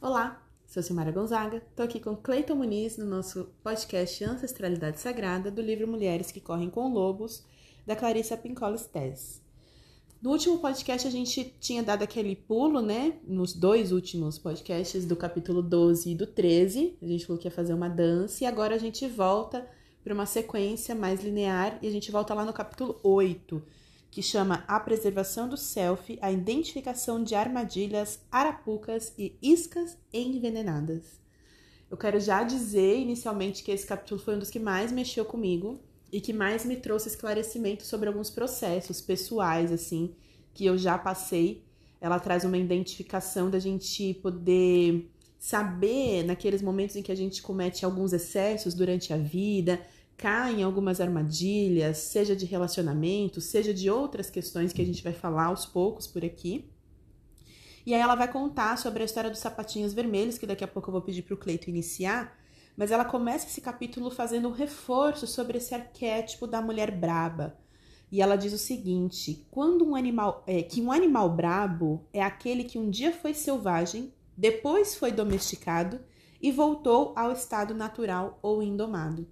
Olá, sou Silmara Gonzaga, estou aqui com Cleiton Muniz no nosso podcast Ancestralidade Sagrada do livro Mulheres que Correm com Lobos, da Clarissa Pincola Tess. No último podcast a gente tinha dado aquele pulo, né? Nos dois últimos podcasts do capítulo 12 e do 13, a gente falou que ia fazer uma dança e agora a gente volta para uma sequência mais linear e a gente volta lá no capítulo 8, que chama A Preservação do Self, a identificação de armadilhas, arapucas e iscas envenenadas. Eu quero já dizer inicialmente que esse capítulo foi um dos que mais mexeu comigo e que mais me trouxe esclarecimento sobre alguns processos pessoais, assim, que eu já passei. Ela traz uma identificação da gente poder saber naqueles momentos em que a gente comete alguns excessos durante a vida, cai em algumas armadilhas, seja de relacionamento, seja de outras questões que a gente vai falar aos poucos por aqui. E aí ela vai contar sobre a história dos sapatinhos vermelhos, que daqui a pouco eu vou pedir para o Cleito iniciar, mas ela começa esse capítulo fazendo um reforço sobre esse arquétipo da mulher braba. E ela diz o seguinte: quando um animal, é, que um animal brabo é aquele que um dia foi selvagem, depois foi domesticado e voltou ao estado natural ou indomado.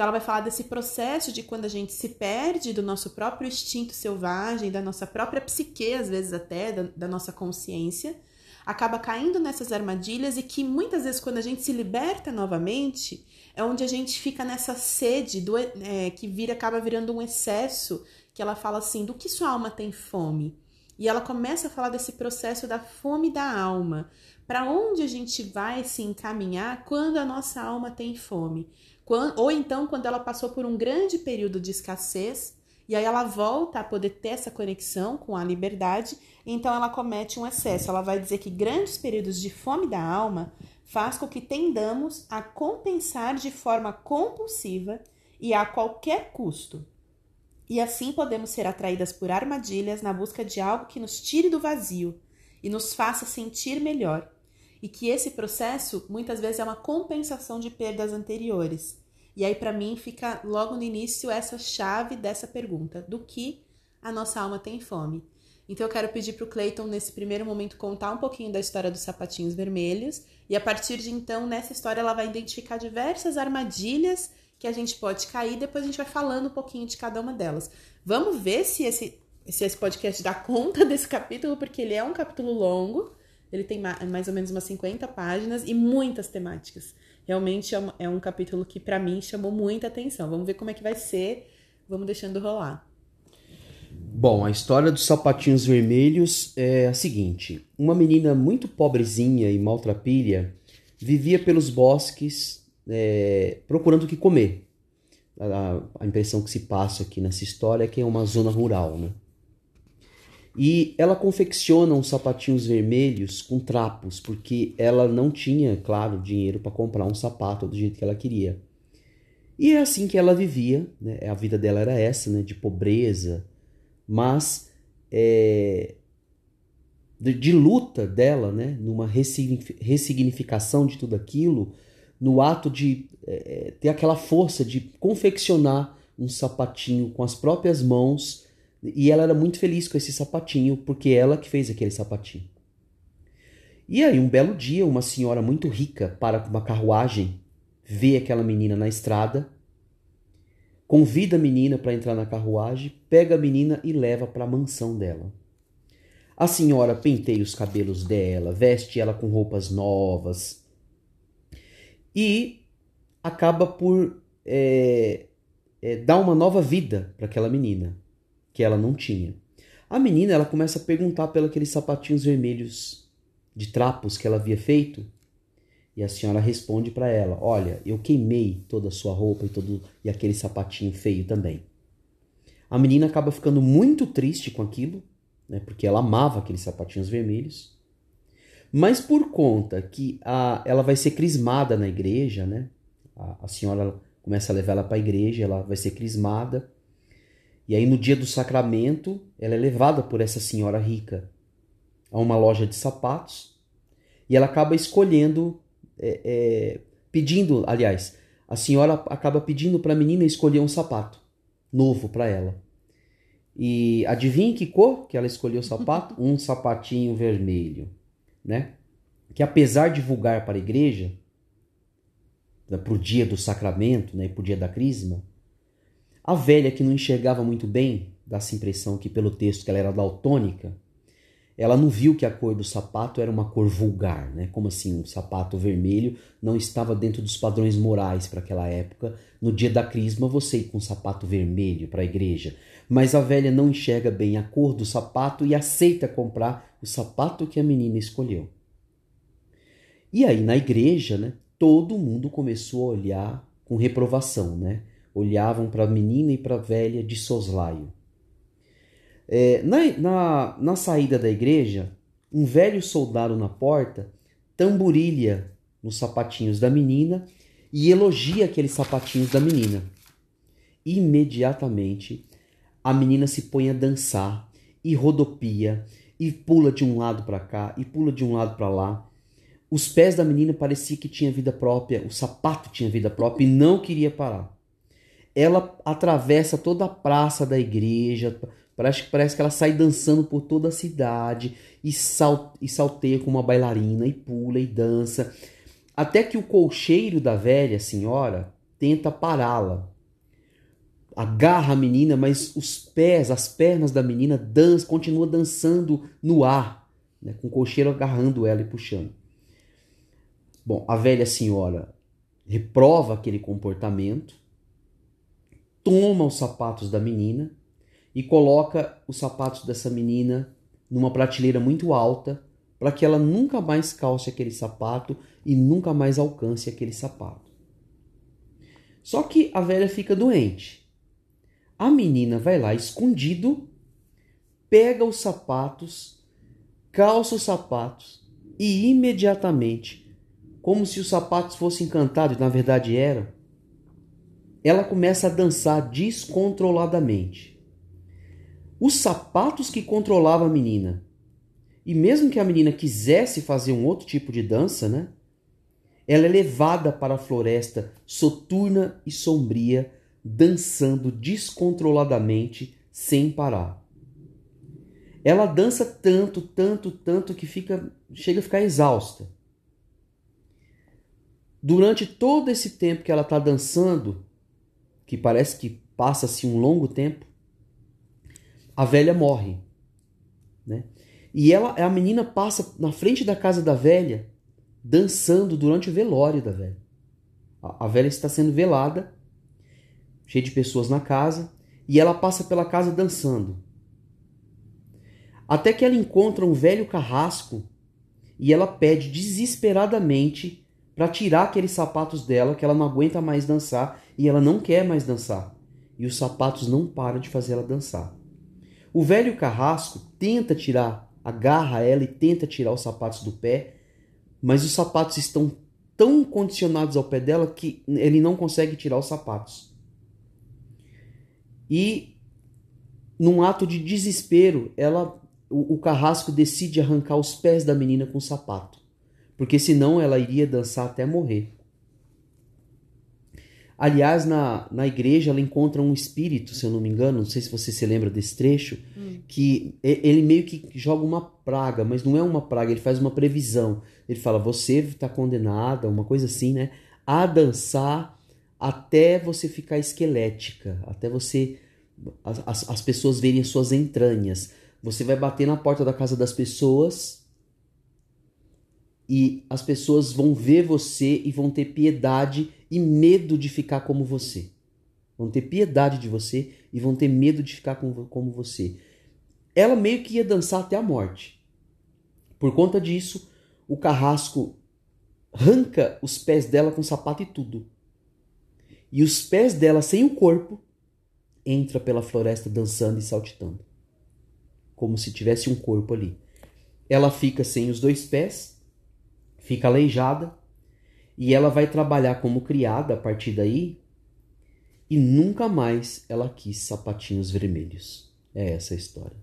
Então, ela vai falar desse processo de quando a gente se perde do nosso próprio instinto selvagem, da nossa própria psique, às vezes até, da, da nossa consciência, acaba caindo nessas armadilhas e que muitas vezes, quando a gente se liberta novamente, é onde a gente fica nessa sede do, é, que vira, acaba virando um excesso, que ela fala assim: do que sua alma tem fome? E ela começa a falar desse processo da fome da alma. Para onde a gente vai se encaminhar quando a nossa alma tem fome? Ou então quando ela passou por um grande período de escassez e aí ela volta a poder ter essa conexão com a liberdade, então ela comete um excesso. Ela vai dizer que grandes períodos de fome da alma faz com que tendamos a compensar de forma compulsiva e a qualquer custo. E assim podemos ser atraídas por armadilhas na busca de algo que nos tire do vazio e nos faça sentir melhor. E que esse processo muitas vezes é uma compensação de perdas anteriores. E aí, para mim, fica logo no início essa chave dessa pergunta: do que a nossa alma tem fome? Então, eu quero pedir para o Clayton, nesse primeiro momento, contar um pouquinho da história dos sapatinhos vermelhos. E a partir de então, nessa história, ela vai identificar diversas armadilhas que a gente pode cair. Depois a gente vai falando um pouquinho de cada uma delas. Vamos ver se esse, se esse podcast dá conta desse capítulo, porque ele é um capítulo longo. Ele tem mais ou menos umas 50 páginas e muitas temáticas. Realmente é, é um capítulo que para mim chamou muita atenção. Vamos ver como é que vai ser. Vamos deixando rolar. Bom, a história dos sapatinhos vermelhos é a seguinte: uma menina muito pobrezinha e maltrapilha vivia pelos bosques é, procurando o que comer. A, a, impressão que se passa aqui nessa história é que é uma zona rural, né? E ela confecciona uns sapatinhos vermelhos com trapos, porque ela não tinha, claro, dinheiro para comprar um sapato do jeito que ela queria. E é assim que ela vivia, né? a vida dela era essa, né? de pobreza, mas é, de, de, luta dela, né? numa ressignificação de tudo aquilo, no ato de é, ter aquela força de confeccionar um sapatinho com as próprias mãos e ela era muito feliz com esse sapatinho, porque ela que fez aquele sapatinho. E aí, um belo dia, uma senhora muito rica para com uma carruagem, vê aquela menina na estrada, convida a menina para entrar na carruagem, pega a menina e leva para a mansão dela. A senhora penteia os cabelos dela, veste ela com roupas novas e acaba por é, é, dar uma nova vida para aquela menina que ela não tinha. A menina ela começa a perguntar pelos aqueles sapatinhos vermelhos de trapos que ela havia feito. E a senhora responde para ela: Olha, eu queimei toda a sua roupa e todo e aquele sapatinho feio também. A menina acaba ficando muito triste com aquilo, né, porque ela amava aqueles sapatinhos vermelhos. Mas por conta que a, ela vai ser crismada na igreja, né? A, a senhora começa a levar ela para a igreja, ela vai ser crismada. E aí, no dia do sacramento, ela é levada por essa senhora rica a uma loja de sapatos e ela acaba escolhendo, é, é, pedindo, aliás, a senhora acaba pedindo para a menina escolher um sapato novo para ela. E adivinhe que cor que ela escolheu o sapato? um sapatinho vermelho, né? que apesar de vulgar para a igreja, né, para o dia do sacramento né, e para o dia da crisma, a velha que não enxergava muito bem, dá-se impressão que pelo texto que ela era daltônica, ela não viu que a cor do sapato era uma cor vulgar, né? Como assim, um sapato vermelho não estava dentro dos padrões morais para aquela época. No dia da crisma, você ir com um sapato vermelho para a igreja. Mas a velha não enxerga bem a cor do sapato e aceita comprar o sapato que a menina escolheu. E aí, na igreja, né, todo mundo começou a olhar com reprovação, né? Olhavam para a menina e para a velha de soslaio. É, na, na, na saída da igreja, um velho soldado na porta tamborilha nos sapatinhos da menina e elogia aqueles sapatinhos da menina. Imediatamente, a menina se põe a dançar e rodopia e pula de um lado para cá e pula de um lado para lá. Os pés da menina parecia que tinha vida própria, o sapato tinha vida própria e não queria parar. Ela atravessa toda a praça da igreja, Parece, parece que ela sai dançando por toda a cidade e, sal, e salteia como uma bailarina e pula e dança. Até que o colcheiro da velha senhora tenta pará-la. Agarra a menina, mas os pés, as pernas da menina dança, continua dançando no ar, né, com o colcheiro agarrando ela e puxando. Bom, a velha senhora reprova aquele comportamento, toma os sapatos da menina e coloca os sapatos dessa menina numa prateleira muito alta para que ela nunca mais calce aquele sapato e nunca mais alcance aquele sapato. Só que a velha fica doente. A menina vai lá escondido, pega os sapatos, calça os sapatos e imediatamente, como se os sapatos fossem encantados, na verdade eram, ela começa a dançar descontroladamente os sapatos que controlavam a menina. E mesmo que a menina quisesse fazer um outro tipo de dança, né? Ela é levada para a floresta soturna e sombria, dançando descontroladamente, sem parar. Ela dança tanto, tanto, tanto que fica, chega a ficar exausta. Durante todo esse tempo que ela está dançando, que parece que passa-se um longo tempo, a velha morre. Né? E ela, a menina passa na frente da casa da velha, dançando durante o velório da velha. A, a velha está sendo velada, cheia de pessoas na casa, e ela passa pela casa dançando. Até que ela encontra um velho carrasco e ela pede desesperadamente para tirar aqueles sapatos dela, que ela não aguenta mais dançar e ela não quer mais dançar. E os sapatos não param de fazer ela dançar. O velho carrasco tenta tirar, agarra ela e tenta tirar os sapatos do pé, mas os sapatos estão tão condicionados ao pé dela que ele não consegue tirar os sapatos. E num ato de desespero, ela o, o carrasco decide arrancar os pés da menina com o sapato, porque senão ela iria dançar até morrer. Aliás, na, na igreja ela encontra um espírito, se eu não me engano, não sei se você se lembra desse trecho, hum. que ele meio que joga uma praga, mas não é uma praga, ele faz uma previsão. Ele fala: você está condenada, uma coisa assim, né? A dançar até você ficar esquelética, até você. As, as pessoas verem as suas entranhas. Você vai bater na porta da casa das pessoas e as pessoas vão ver você e vão ter piedade e medo de ficar como você. Vão ter piedade de você e vão ter medo de ficar como você. Ela meio que ia dançar até a morte. Por conta disso, o carrasco arranca os pés dela com sapato e tudo. E os pés dela sem o corpo entra pela floresta dançando e saltitando. Como se tivesse um corpo ali. Ela fica sem os dois pés fica aleijada e ela vai trabalhar como criada a partir daí e nunca mais ela quis sapatinhos vermelhos. É essa a história.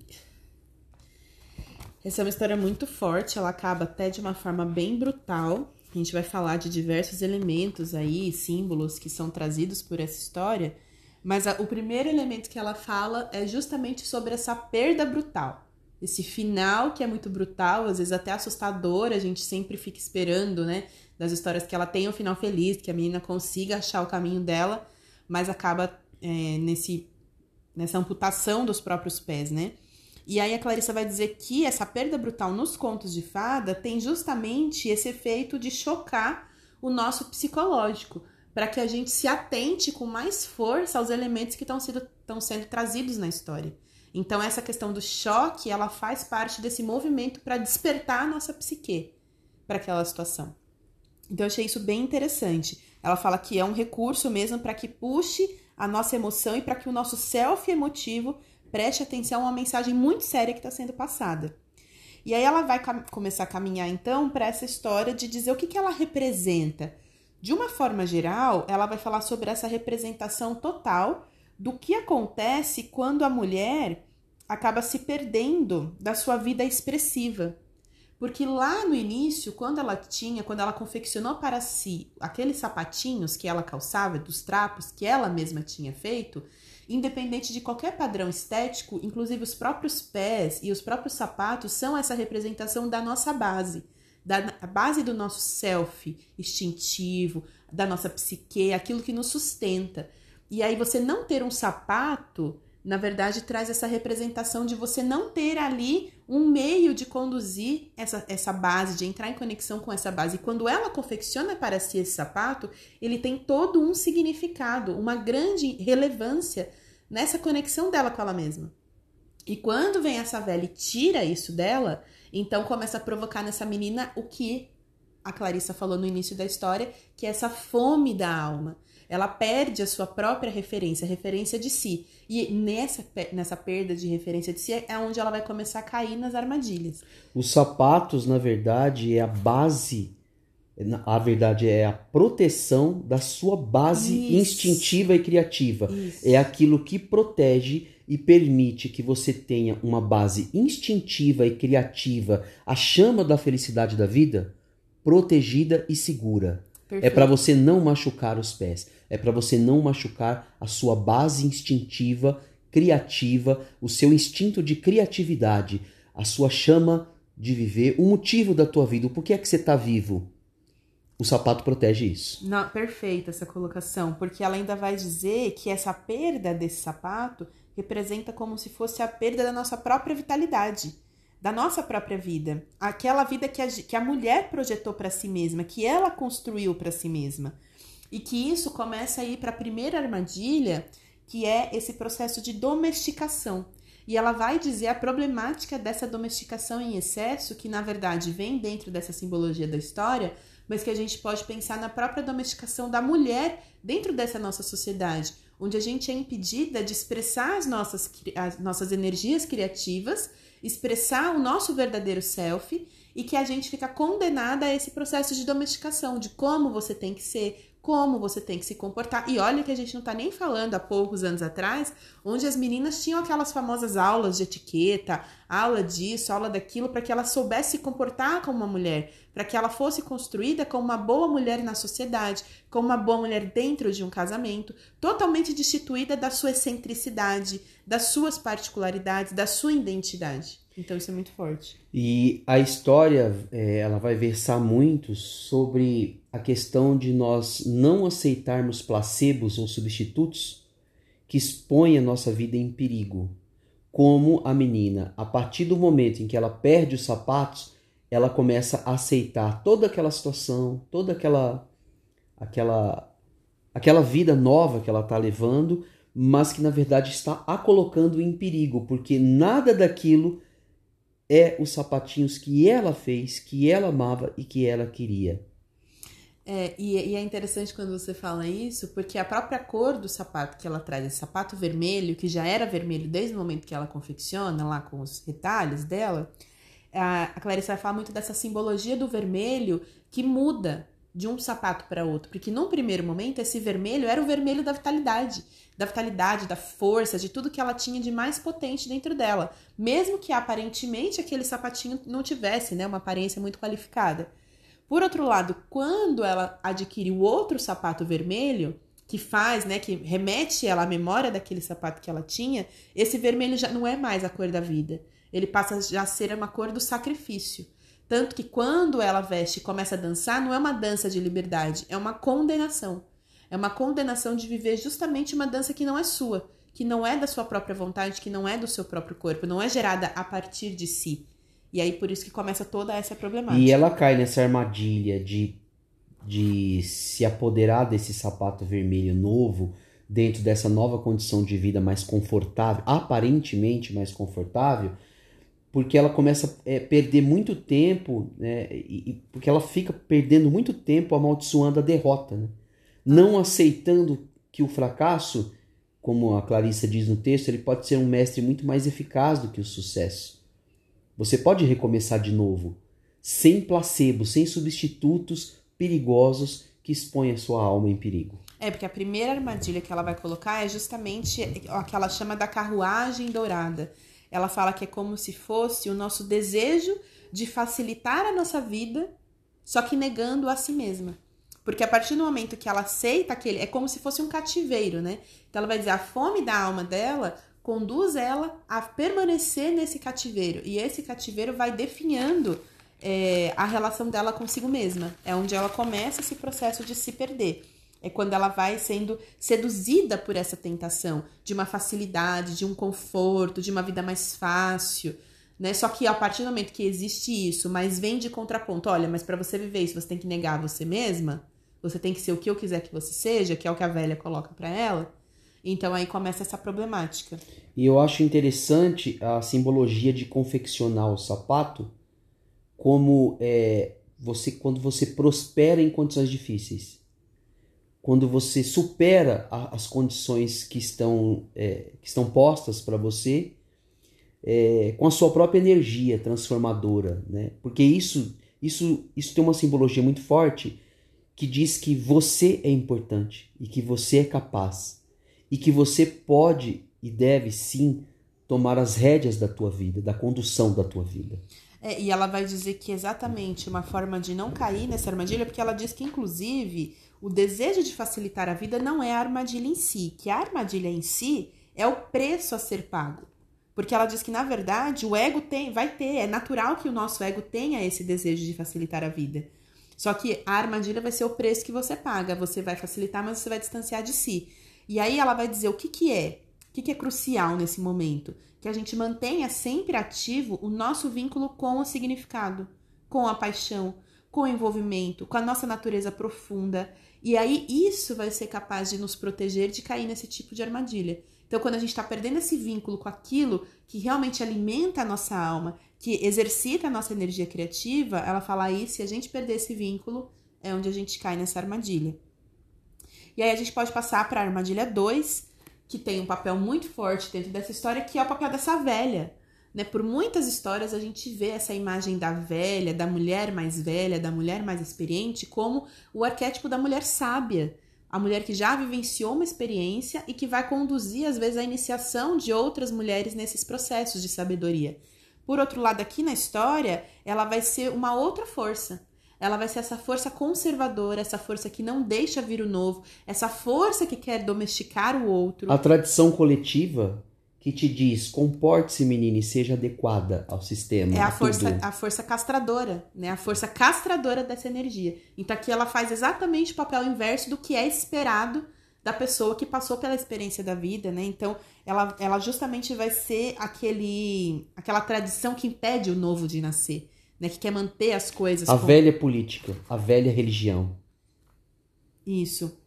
Essa é uma história muito forte, ela acaba até de uma forma bem brutal. A gente vai falar de diversos elementos aí, símbolos que são trazidos por essa história, mas a, o primeiro elemento que ela fala é justamente sobre essa perda brutal. Esse final que é muito brutal, às vezes até assustador, a gente sempre fica esperando, né? Das histórias que ela tenha um final feliz, que a menina consiga achar o caminho dela, mas acaba é, nesse, nessa amputação dos próprios pés, né? E aí a Clarissa vai dizer que essa perda brutal nos contos de fada tem justamente esse efeito de chocar o nosso psicológico, para que a gente se atente com mais força aos elementos que estão sendo, sendo trazidos na história. Então essa questão do choque, ela faz parte desse movimento para despertar a nossa psique para aquela situação. Então eu achei isso bem interessante. Ela fala que é um recurso mesmo para que puxe a nossa emoção e para que o nosso self emotivo Preste atenção a uma mensagem muito séria que está sendo passada. E aí ela vai começar a caminhar então para essa história de dizer o que, que ela representa. De uma forma geral, ela vai falar sobre essa representação total do que acontece quando a mulher acaba se perdendo da sua vida expressiva. Porque lá no início, quando ela tinha, quando ela confeccionou para si aqueles sapatinhos que ela calçava, dos trapos que ela mesma tinha feito, Independente de qualquer padrão estético, inclusive os próprios pés e os próprios sapatos são essa representação da nossa base, da base do nosso self instintivo, da nossa psique, aquilo que nos sustenta. E aí você não ter um sapato, na verdade, traz essa representação de você não ter ali um meio de conduzir essa, essa base, de entrar em conexão com essa base. E quando ela confecciona para si esse sapato, ele tem todo um significado, uma grande relevância nessa conexão dela com ela mesma. E quando vem essa velha e tira isso dela, então começa a provocar nessa menina o que a Clarissa falou no início da história, que é essa fome da alma ela perde a sua própria referência, a referência de si. E nessa, nessa perda de referência de si é onde ela vai começar a cair nas armadilhas. Os sapatos, na verdade, é a base, a verdade é a proteção da sua base Isso. instintiva e criativa. Isso. É aquilo que protege e permite que você tenha uma base instintiva e criativa, a chama da felicidade da vida, protegida e segura. É Perfeito. É para você não machucar os pés é para você não machucar a sua base instintiva, criativa, o seu instinto de criatividade, a sua chama de viver, o motivo da tua vida, o porquê é que você está vivo. O sapato protege isso. Não, perfeita essa colocação, porque ela ainda vai dizer que essa perda desse sapato representa como se fosse a perda da nossa própria vitalidade, da nossa própria vida, aquela vida que a, que a mulher projetou para si mesma, que ela construiu para si mesma. E que isso começa a ir para a primeira armadilha, que é esse processo de domesticação. E ela vai dizer a problemática dessa domesticação em excesso, que na verdade vem dentro dessa simbologia da história, mas que a gente pode pensar na própria domesticação da mulher dentro dessa nossa sociedade, onde a gente é impedida de expressar as nossas, as nossas energias criativas, expressar o nosso verdadeiro self e que a gente fica condenada a esse processo de domesticação, de como você tem que ser, como você tem que se comportar. E olha que a gente não tá nem falando há poucos anos atrás, onde as meninas tinham aquelas famosas aulas de etiqueta, aula disso, aula daquilo, para que ela soubesse se comportar como uma mulher, para que ela fosse construída como uma boa mulher na sociedade, como uma boa mulher dentro de um casamento, totalmente destituída da sua excentricidade, das suas particularidades, da sua identidade. Então isso é muito forte. E a história, é, ela vai versar muito sobre a questão de nós não aceitarmos placebos ou substitutos que expõem a nossa vida em perigo. Como a menina, a partir do momento em que ela perde os sapatos, ela começa a aceitar toda aquela situação, toda aquela aquela aquela vida nova que ela está levando, mas que na verdade está a colocando em perigo, porque nada daquilo é os sapatinhos que ela fez, que ela amava e que ela queria. É, e, e, é interessante quando você fala isso, porque a própria cor do sapato que ela traz, esse sapato vermelho, que já era vermelho desde o momento que ela confecciona, lá com os retalhos dela, a, a Clarice vai falar muito dessa simbologia do vermelho que muda de um sapato para outro, porque num primeiro momento esse vermelho era o vermelho da vitalidade, da vitalidade, da força, de tudo que ela tinha de mais potente dentro dela, mesmo que aparentemente aquele sapatinho não tivesse, né, uma aparência muito qualificada. Por outro lado, quando ela adquire o outro sapato vermelho, que faz, né, que remete ela à memória daquele sapato que ela tinha, esse vermelho já não é mais a cor da vida. ele passa já a ser uma cor do sacrifício. Tanto que quando ela veste e começa a dançar, não é uma dança de liberdade, é uma condenação. É uma condenação de viver justamente uma dança que não é sua, que não é da sua própria vontade, que não é do seu próprio corpo, não é gerada a partir de si. E aí por isso que começa toda essa problemática. E ela cai nessa armadilha de, de se apoderar desse sapato vermelho novo dentro dessa nova condição de vida mais confortável, aparentemente mais confortável, porque ela começa a é, perder muito tempo, né, e, e, porque ela fica perdendo muito tempo amaldiçoando a derrota, né? não aceitando que o fracasso, como a Clarissa diz no texto, ele pode ser um mestre muito mais eficaz do que o sucesso. Você pode recomeçar de novo, sem placebo, sem substitutos perigosos que expõem a sua alma em perigo. É, porque a primeira armadilha que ela vai colocar é justamente a que ela chama da carruagem dourada. Ela fala que é como se fosse o nosso desejo de facilitar a nossa vida, só que negando a si mesma. Porque a partir do momento que ela aceita aquele. É como se fosse um cativeiro, né? Então ela vai dizer: a fome da alma dela conduz ela a permanecer nesse cativeiro. E esse cativeiro vai definhando é, a relação dela consigo mesma. É onde ela começa esse processo de se perder. É quando ela vai sendo seduzida por essa tentação de uma facilidade, de um conforto, de uma vida mais fácil, né? Só que a partir do momento que existe isso, mas vem de contraponto, olha, mas para você viver isso, você tem que negar você mesma, você tem que ser o que eu quiser que você seja, que é o que a velha coloca para ela. Então aí começa essa problemática. E eu acho interessante a simbologia de confeccionar o sapato como é, você quando você prospera em condições difíceis quando você supera a, as condições que estão, é, que estão postas para você é, com a sua própria energia transformadora, né? Porque isso, isso, isso tem uma simbologia muito forte que diz que você é importante e que você é capaz e que você pode e deve sim tomar as rédeas da tua vida, da condução da tua vida. É, e ela vai dizer que exatamente uma forma de não cair nessa armadilha, porque ela diz que inclusive o desejo de facilitar a vida não é a armadilha em si, que a armadilha em si é o preço a ser pago. Porque ela diz que, na verdade, o ego tem, vai ter, é natural que o nosso ego tenha esse desejo de facilitar a vida. Só que a armadilha vai ser o preço que você paga. Você vai facilitar, mas você vai distanciar de si. E aí ela vai dizer o que, que é, o que, que é crucial nesse momento. Que a gente mantenha sempre ativo o nosso vínculo com o significado, com a paixão, com o envolvimento, com a nossa natureza profunda. E aí isso vai ser capaz de nos proteger de cair nesse tipo de armadilha. Então, quando a gente está perdendo esse vínculo com aquilo que realmente alimenta a nossa alma, que exercita a nossa energia criativa, ela fala aí, se a gente perder esse vínculo, é onde a gente cai nessa armadilha. E aí a gente pode passar para a armadilha 2, que tem um papel muito forte dentro dessa história, que é o papel dessa velha. Né? Por muitas histórias a gente vê essa imagem da velha, da mulher mais velha, da mulher mais experiente, como o arquétipo da mulher sábia, a mulher que já vivenciou uma experiência e que vai conduzir, às vezes, a iniciação de outras mulheres nesses processos de sabedoria. Por outro lado, aqui na história, ela vai ser uma outra força. Ela vai ser essa força conservadora, essa força que não deixa vir o novo, essa força que quer domesticar o outro. A tradição coletiva que te diz comporte-se, menina, e seja adequada ao sistema. É a, a força, a força castradora, né? A força castradora dessa energia. Então aqui ela faz exatamente o papel inverso do que é esperado da pessoa que passou pela experiência da vida, né? Então ela, ela justamente vai ser aquele aquela tradição que impede o novo de nascer, né? Que quer manter as coisas. A velha política, a velha religião. Isso.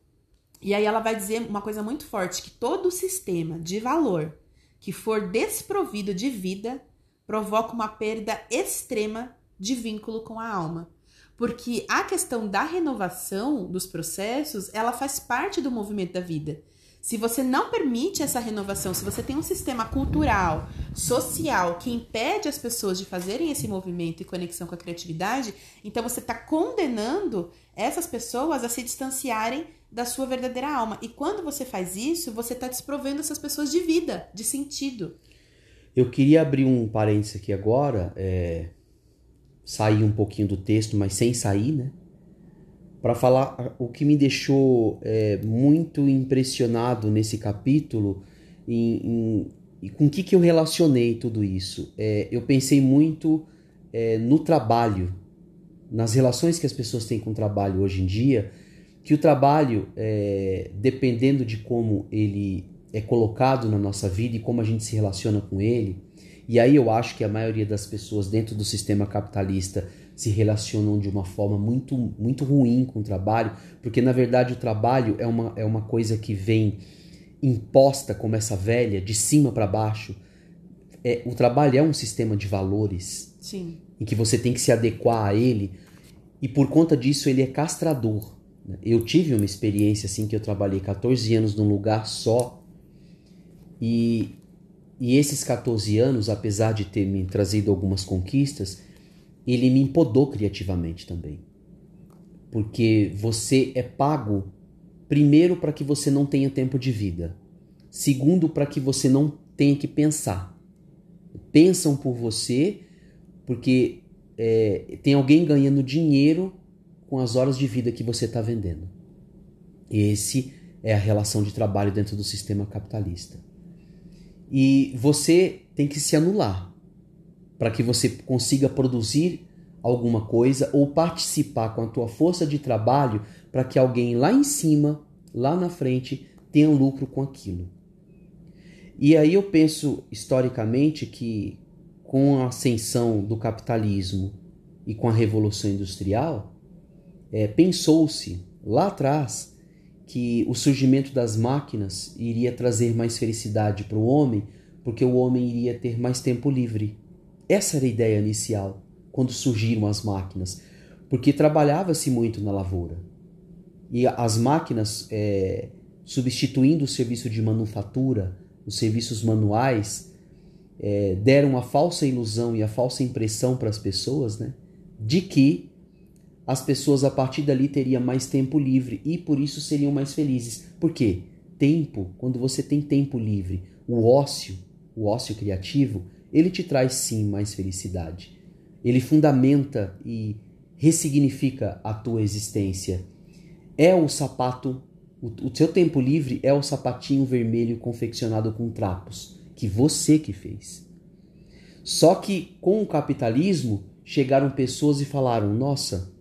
E aí ela vai dizer uma coisa muito forte que todo o sistema de valor que for desprovido de vida provoca uma perda extrema de vínculo com a alma. Porque a questão da renovação dos processos, ela faz parte do movimento da vida. Se você não permite essa renovação, se você tem um sistema cultural, social que impede as pessoas de fazerem esse movimento e conexão com a criatividade, então você está condenando essas pessoas a se distanciarem da sua verdadeira alma. E quando você faz isso, você está desprovendo essas pessoas de vida, de sentido. Eu queria abrir um parênteses aqui agora, é, sair um pouquinho do texto, mas sem sair, né? Para falar o que me deixou é, muito impressionado nesse capítulo em, em, com o que, que eu relacionei tudo isso? É, eu pensei muito é, no trabalho, nas relações que as pessoas têm com o trabalho hoje em dia, que o trabalho, é, dependendo de como ele é colocado na nossa vida e como a gente se relaciona com ele, e aí eu acho que a maioria das pessoas dentro do sistema capitalista se relacionam de uma forma muito, muito ruim com o trabalho, porque na verdade o trabalho é uma, é uma coisa que vem imposta como essa velha, de cima para baixo. É, o trabalho é um sistema de valores Sim. em que você tem que se adequar a ele e por conta disso ele é castrador. né? Eu tive uma experiência assim que eu trabalhei 14 anos num lugar só e, e esses 14 anos, apesar de ter me trazido algumas conquistas, ele me empodou criativamente também. Porque você é pago primeiro para que você não tenha tempo de vida. Segundo, para que você não tenha que pensar. Pensam por você porque é, tem alguém ganhando dinheiro com as horas de vida que você está vendendo. Esse é a relação de trabalho dentro do sistema capitalista. E você tem que se anular para que você consiga produzir alguma coisa ou participar com a tua força de trabalho para que alguém lá em cima, lá na frente, tenha lucro com aquilo. E aí eu penso historicamente que com a ascensão do capitalismo e com a revolução industrial, é, pensou-se lá atrás que o surgimento das máquinas iria trazer mais felicidade para o homem, porque o homem iria ter mais tempo livre. Essa era a ideia inicial, quando surgiram as máquinas, porque trabalhava-se muito na lavoura. E as máquinas, é, substituindo o serviço de manufatura, os serviços manuais, é, deram a falsa ilusão e a falsa impressão para as pessoas né, de que as pessoas a partir dali teriam mais tempo livre e por isso seriam mais felizes. Por quê? Tempo, quando você tem tempo livre, o ócio, o ócio criativo, ele te traz sim mais felicidade. Ele fundamenta e ressignifica a tua existência. É o sapato, o, o seu tempo livre é o sapatinho vermelho confeccionado com trapos, que você que fez. Só que com o capitalismo chegaram pessoas e falaram: "Nossa,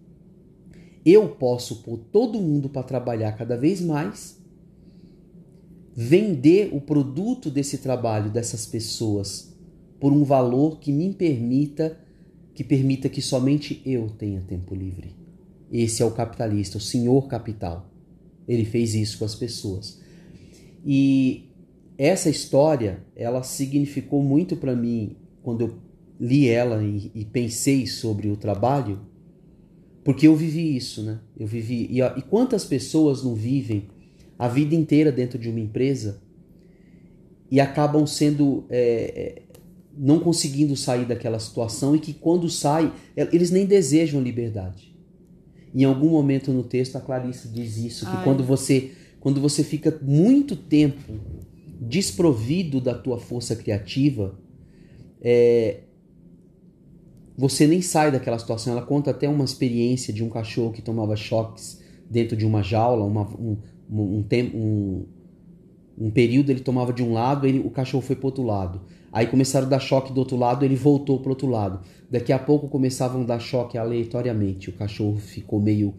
eu posso pôr todo mundo para trabalhar cada vez mais, vender o produto desse trabalho dessas pessoas por um valor que me permita que permita que somente eu tenha tempo livre. Esse é o capitalista, o senhor capital. Ele fez isso com as pessoas. E essa história, ela significou muito para mim quando eu li ela e, e, pensei sobre o trabalho, porque eu vivi isso, né? Eu vivi e, e quantas pessoas não vivem a vida inteira dentro de uma empresa e acabam sendo é, não conseguindo sair daquela situação e que quando sai eles nem desejam liberdade. Em algum momento no texto a Clarice diz isso que Ai. quando você quando você fica muito tempo desprovido da tua força criativa, é, você nem sai daquela situação. Ela conta até uma experiência de um cachorro que tomava choques dentro de uma jaula, uma, um, um, um, um, período ele tomava de um lado, ele, o cachorro foi para outro lado. Aí começaram a dar choque do outro lado, ele voltou para outro lado. Daqui a pouco começavam a dar choque aleatoriamente. O cachorro ficou meio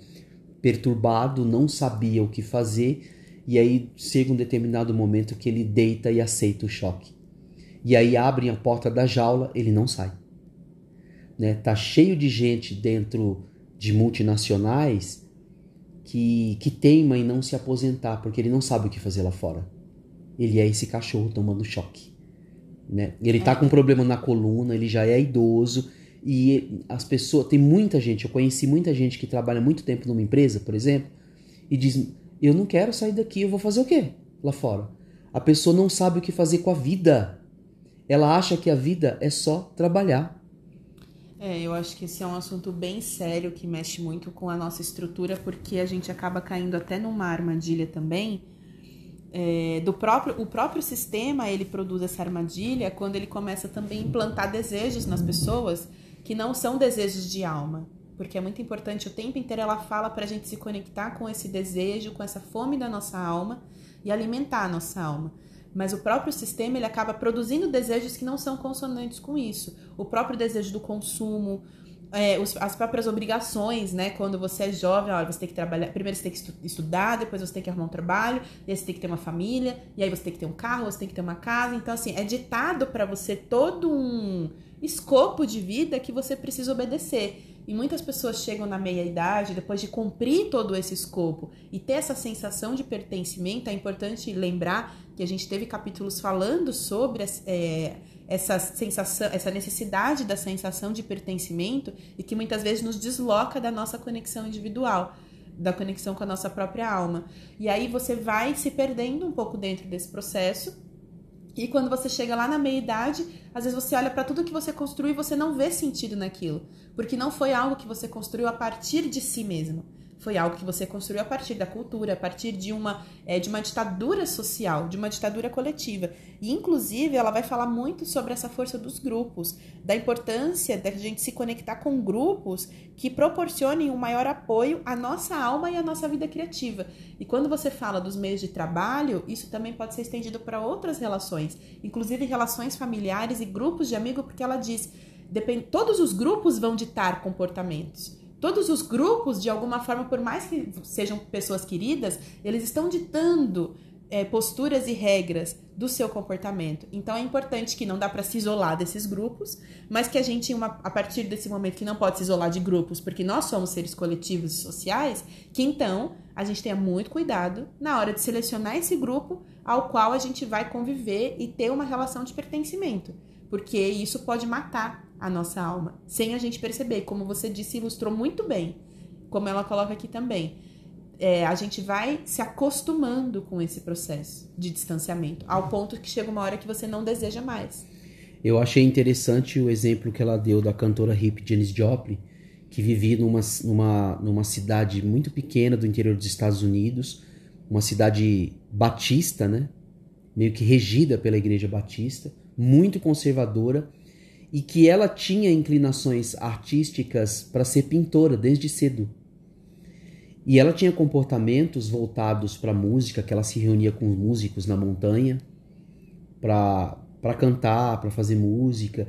perturbado, não sabia o que fazer, e aí chega um determinado momento que ele deita e aceita o choque. E aí abrem a porta da jaula, ele não sai. Né? Tá cheio de gente dentro de multinacionais que, que teima em não se aposentar, porque ele não sabe o que fazer lá fora. Ele é esse cachorro tomando choque. Né? Ele tá com um problema na coluna, ele já é idoso e as pessoas, tem muita gente, eu conheci muita gente que trabalha muito tempo numa empresa, por exemplo, e diz: "Eu não quero sair daqui, eu vou fazer o quê lá fora?". A pessoa não sabe o que fazer com a vida. Ela acha que a vida é só trabalhar. É, eu acho que esse é um assunto bem sério que mexe muito com a nossa estrutura, porque a gente acaba caindo até numa armadilha também. É, do próprio o próprio sistema ele produz essa armadilha quando ele começa também a implantar desejos nas pessoas que não são desejos de alma porque é muito importante o tempo inteiro ela fala para a gente se conectar com esse desejo com essa fome da nossa alma e alimentar a nossa alma mas o próprio sistema ele acaba produzindo desejos que não são consonantes com isso. O próprio desejo do consumo, é, os, as próprias obrigações, né? Quando você é jovem, olha, você tem que trabalhar. Primeiro você tem que estudar, depois você tem que arrumar um trabalho, e aí você tem que ter uma família, e aí você tem que ter um carro, você tem que ter uma casa. Então, assim, é ditado para você todo um escopo de vida que você precisa obedecer. E muitas pessoas chegam na meia-idade, depois de cumprir todo esse escopo e ter essa sensação de pertencimento, é importante lembrar que a gente teve capítulos falando sobre é, essa sensação, essa necessidade da sensação de pertencimento e que muitas vezes nos desloca da nossa conexão individual, da conexão com a nossa própria alma. E aí você vai se perdendo um pouco dentro desse processo. E quando você chega lá na meia idade, às vezes você olha para tudo que você construiu e você não vê sentido naquilo, porque não foi algo que você construiu a partir de si mesmo foi algo que você construiu a partir da cultura, a partir de uma, é, de uma ditadura social, de uma ditadura coletiva. E, inclusive, ela vai falar muito sobre essa força dos grupos, da importância da gente se conectar com grupos que proporcionem um maior apoio à nossa alma e à nossa vida criativa. E quando você fala dos meios de trabalho, isso também pode ser estendido para outras relações, inclusive relações familiares e grupos de amigos, porque ela diz. Todos os grupos vão ditar comportamentos todos os grupos, de alguma forma, por mais que sejam pessoas queridas, eles estão ditando é, posturas e regras do seu comportamento. Então é importante que não dá para se isolar desses grupos, mas que a gente, uma, a partir desse momento que não pode se isolar de grupos, porque nós somos seres coletivos e sociais, que então a gente tenha muito cuidado na hora de selecionar esse grupo ao qual a gente vai conviver e ter uma relação de pertencimento, porque isso pode matar a nossa alma, sem a gente perceber. Como você disse, ilustrou muito bem, como ela coloca aqui também. É, a gente vai se acostumando com esse processo de distanciamento, ao ponto que chega uma hora que você não deseja mais. Eu achei interessante o exemplo que ela deu da cantora hip Janis Joplin, que vivia numa, numa, numa cidade muito pequena do interior dos Estados Unidos, uma cidade batista, né? meio que regida pela igreja batista, muito conservadora, e que ela tinha inclinações artísticas para ser pintora desde cedo. E ela tinha comportamentos voltados para música, que ela se reunia com músicos na montanha para cantar, para fazer música.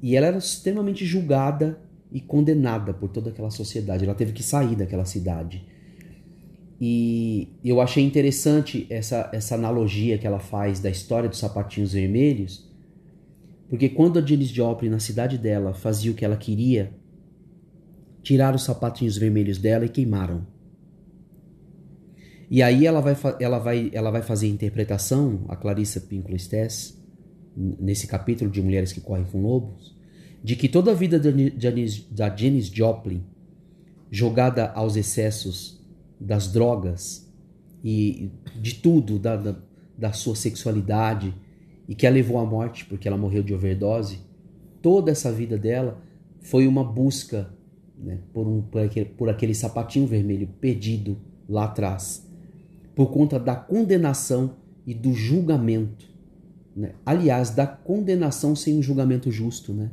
E ela era extremamente julgada e condenada por toda aquela sociedade. Ela teve que sair daquela cidade. E eu achei interessante essa, essa analogia que ela faz da história dos sapatinhos vermelhos, porque quando a Janis Joplin, na cidade dela, fazia o que ela queria, tiraram os sapatinhos vermelhos dela e queimaram. E aí ela vai, ela vai, ela vai fazer a interpretação, a Clarissa Pinkola Stess, nesse capítulo de Mulheres que Correm com Lobos, de que toda a vida da Janis, da Janis Joplin, jogada aos excessos das drogas e de tudo, da, da, da sua sexualidade, e que a levou à morte porque ela morreu de overdose, toda essa vida dela foi uma busca né, por, um, por, aquele, por aquele sapatinho vermelho perdido lá atrás, por conta da condenação e do julgamento. Né? Aliás, da condenação sem um julgamento justo, né?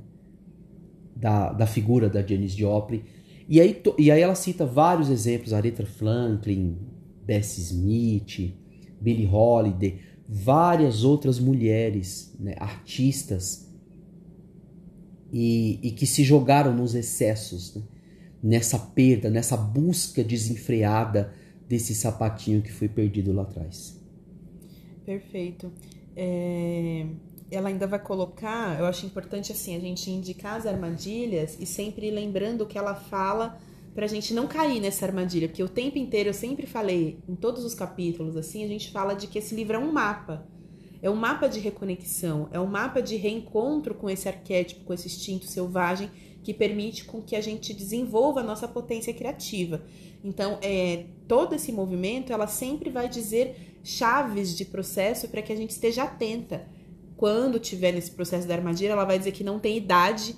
da, da figura da Janis Joplin. E aí, e aí ela cita vários exemplos, Aretha Franklin, Bessie Smith, Billie Holiday, várias outras mulheres, né, artistas, e, e, que se jogaram nos excessos, né, nessa perda, nessa busca desenfreada desse sapatinho que foi perdido lá atrás. Perfeito. É, ela ainda vai colocar, eu acho importante assim a gente indicar as armadilhas e sempre lembrando que ela fala pra gente não cair nessa armadilha, porque o tempo inteiro eu sempre falei, em todos os capítulos, assim, a gente fala de que esse livro é um mapa. É um mapa de reconexão, é um mapa de reencontro com esse arquétipo, com esse instinto selvagem que permite com que a gente desenvolva a nossa potência criativa. Então, é, todo esse movimento, ela sempre vai dizer chaves de processo para que a gente esteja atenta. Quando tiver nesse processo da armadilha, ela vai dizer que não tem idade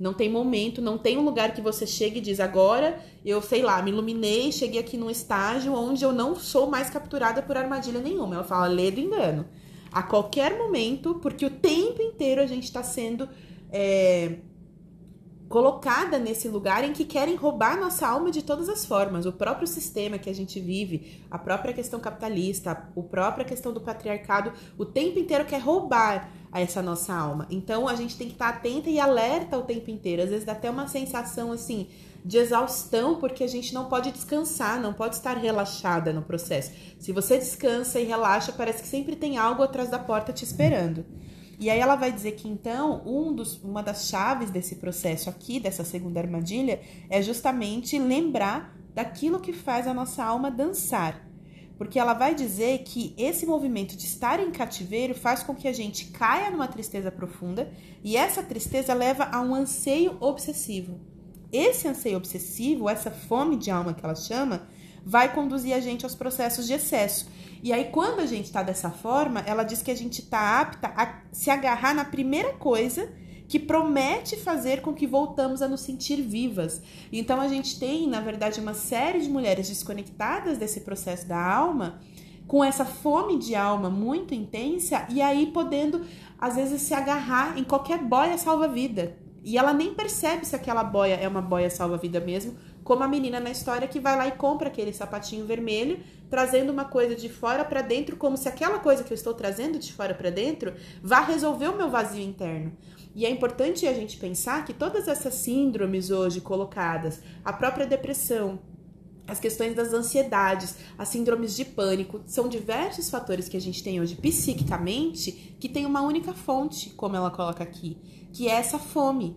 não tem momento, não tem um lugar que você chega e diz agora eu, sei lá, me iluminei, cheguei aqui num estágio onde eu não sou mais capturada por armadilha nenhuma. Ela fala, lê do engano. A qualquer momento, porque o tempo inteiro a gente está sendo é, colocada nesse lugar em que querem roubar nossa alma de todas as formas. O próprio sistema que a gente vive, a própria questão capitalista, a própria questão do patriarcado, o tempo inteiro quer roubar a essa nossa alma. Então a gente tem que estar atenta e alerta o tempo inteiro. Às vezes dá até uma sensação assim de exaustão, porque a gente não pode descansar, não pode estar relaxada no processo. Se você descansa e relaxa, parece que sempre tem algo atrás da porta te esperando. E aí ela vai dizer que então um dos, uma das chaves desse processo aqui, dessa segunda armadilha, é justamente lembrar daquilo que faz a nossa alma dançar. Porque ela vai dizer que esse movimento de estar em cativeiro faz com que a gente caia numa tristeza profunda e essa tristeza leva a um anseio obsessivo. Esse anseio obsessivo, essa fome de alma que ela chama, vai conduzir a gente aos processos de excesso. E aí, quando a gente está dessa forma, ela diz que a gente está apta a se agarrar na primeira coisa que promete fazer com que voltamos a nos sentir vivas. Então, a gente tem, na verdade, uma série de mulheres desconectadas desse processo da alma, com essa fome de alma muito intensa, e aí podendo, às vezes, se agarrar em qualquer boia salva-vida. E ela nem percebe se aquela boia é uma boia salva-vida mesmo, como a menina na história que vai lá e compra aquele sapatinho vermelho, trazendo uma coisa de fora para dentro, como se aquela coisa que eu estou trazendo de fora para dentro vá resolver o meu vazio interno. E é importante a gente pensar que todas essas síndromes hoje colocadas, a própria depressão, as questões das ansiedades, as síndromes de pânico, são diversos fatores que a gente tem hoje psiquicamente que tem uma única fonte, como ela coloca aqui, que é essa fome,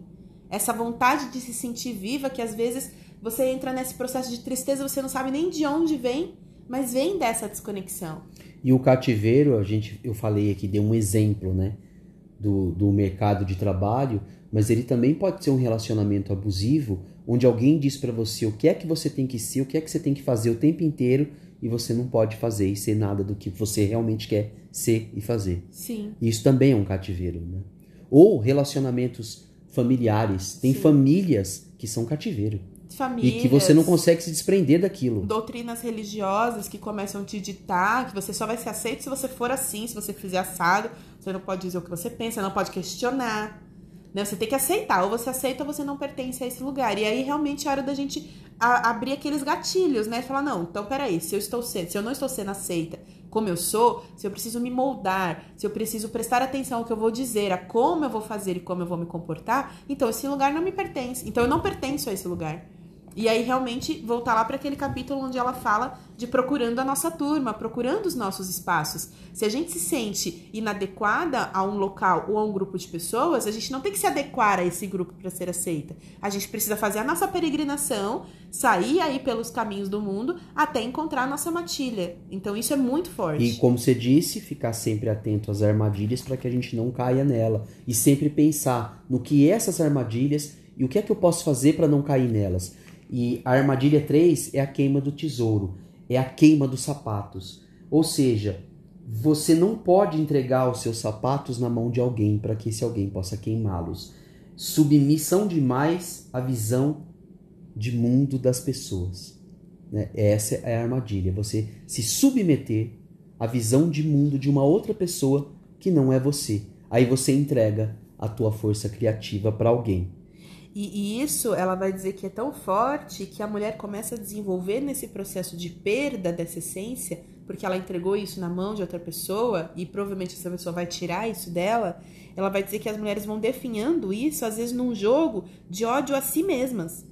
essa vontade de se sentir viva que às vezes você entra nesse processo de tristeza, você não sabe nem de onde vem, mas vem dessa desconexão. E o cativeiro, a gente, eu falei aqui, deu um exemplo, né, do, do mercado de trabalho, mas ele também pode ser um relacionamento abusivo, onde alguém diz para você o que é que você tem que ser, o que é que você tem que fazer o tempo inteiro e você não pode fazer e ser nada do que você realmente quer ser e fazer. Sim. Isso também é um cativeiro, né? Ou relacionamentos familiares. Tem Sim. famílias que são cativeiro famílias. E que você não consegue se desprender daquilo. Doutrinas religiosas que começam a te ditar que você só vai ser aceito se você for assim, se você fizer assado. Você não pode dizer o que você pensa, não pode questionar. Né? Você tem que aceitar. Ou você aceita ou você não pertence a esse lugar. E aí realmente é hora da gente a, abrir aqueles gatilhos, né? Falar, não, então peraí, se eu estou sendo, se eu não estou sendo aceita como eu sou, se eu preciso me moldar, se eu preciso prestar atenção ao que eu vou dizer, a como eu vou fazer e como eu vou me comportar, então esse lugar não me pertence. Então eu não pertenço a esse lugar. E aí realmente voltar lá para aquele capítulo onde ela fala de procurando a nossa turma, procurando os nossos espaços. Se a gente se sente inadequada a um local ou a um grupo de pessoas, a gente não tem que se adequar a esse grupo para ser aceita. A gente precisa fazer a nossa peregrinação, sair aí pelos caminhos do mundo até encontrar a nossa matilha. Então isso é muito forte. E como você disse, ficar sempre atento às armadilhas para que a gente não caia nela e sempre pensar no que essas armadilhas e o que é que eu posso fazer para não cair nelas. E a armadilha 3 é a queima do tesouro, é a queima dos sapatos. Ou seja, você não pode entregar os seus sapatos na mão de alguém para que esse alguém possa queimá-los. Submissão demais à visão de mundo das pessoas. Né? Essa é a armadilha. Você se submeter à visão de mundo de uma outra pessoa que não é você. Aí você entrega a tua força criativa para alguém. E, e, isso ela vai dizer que é tão forte que a mulher começa a desenvolver nesse processo de perda dessa essência, porque ela entregou isso na mão de outra pessoa e provavelmente essa pessoa vai tirar isso dela. Ela vai dizer que as mulheres vão definhando isso, às vezes, num jogo de ódio a si mesmas.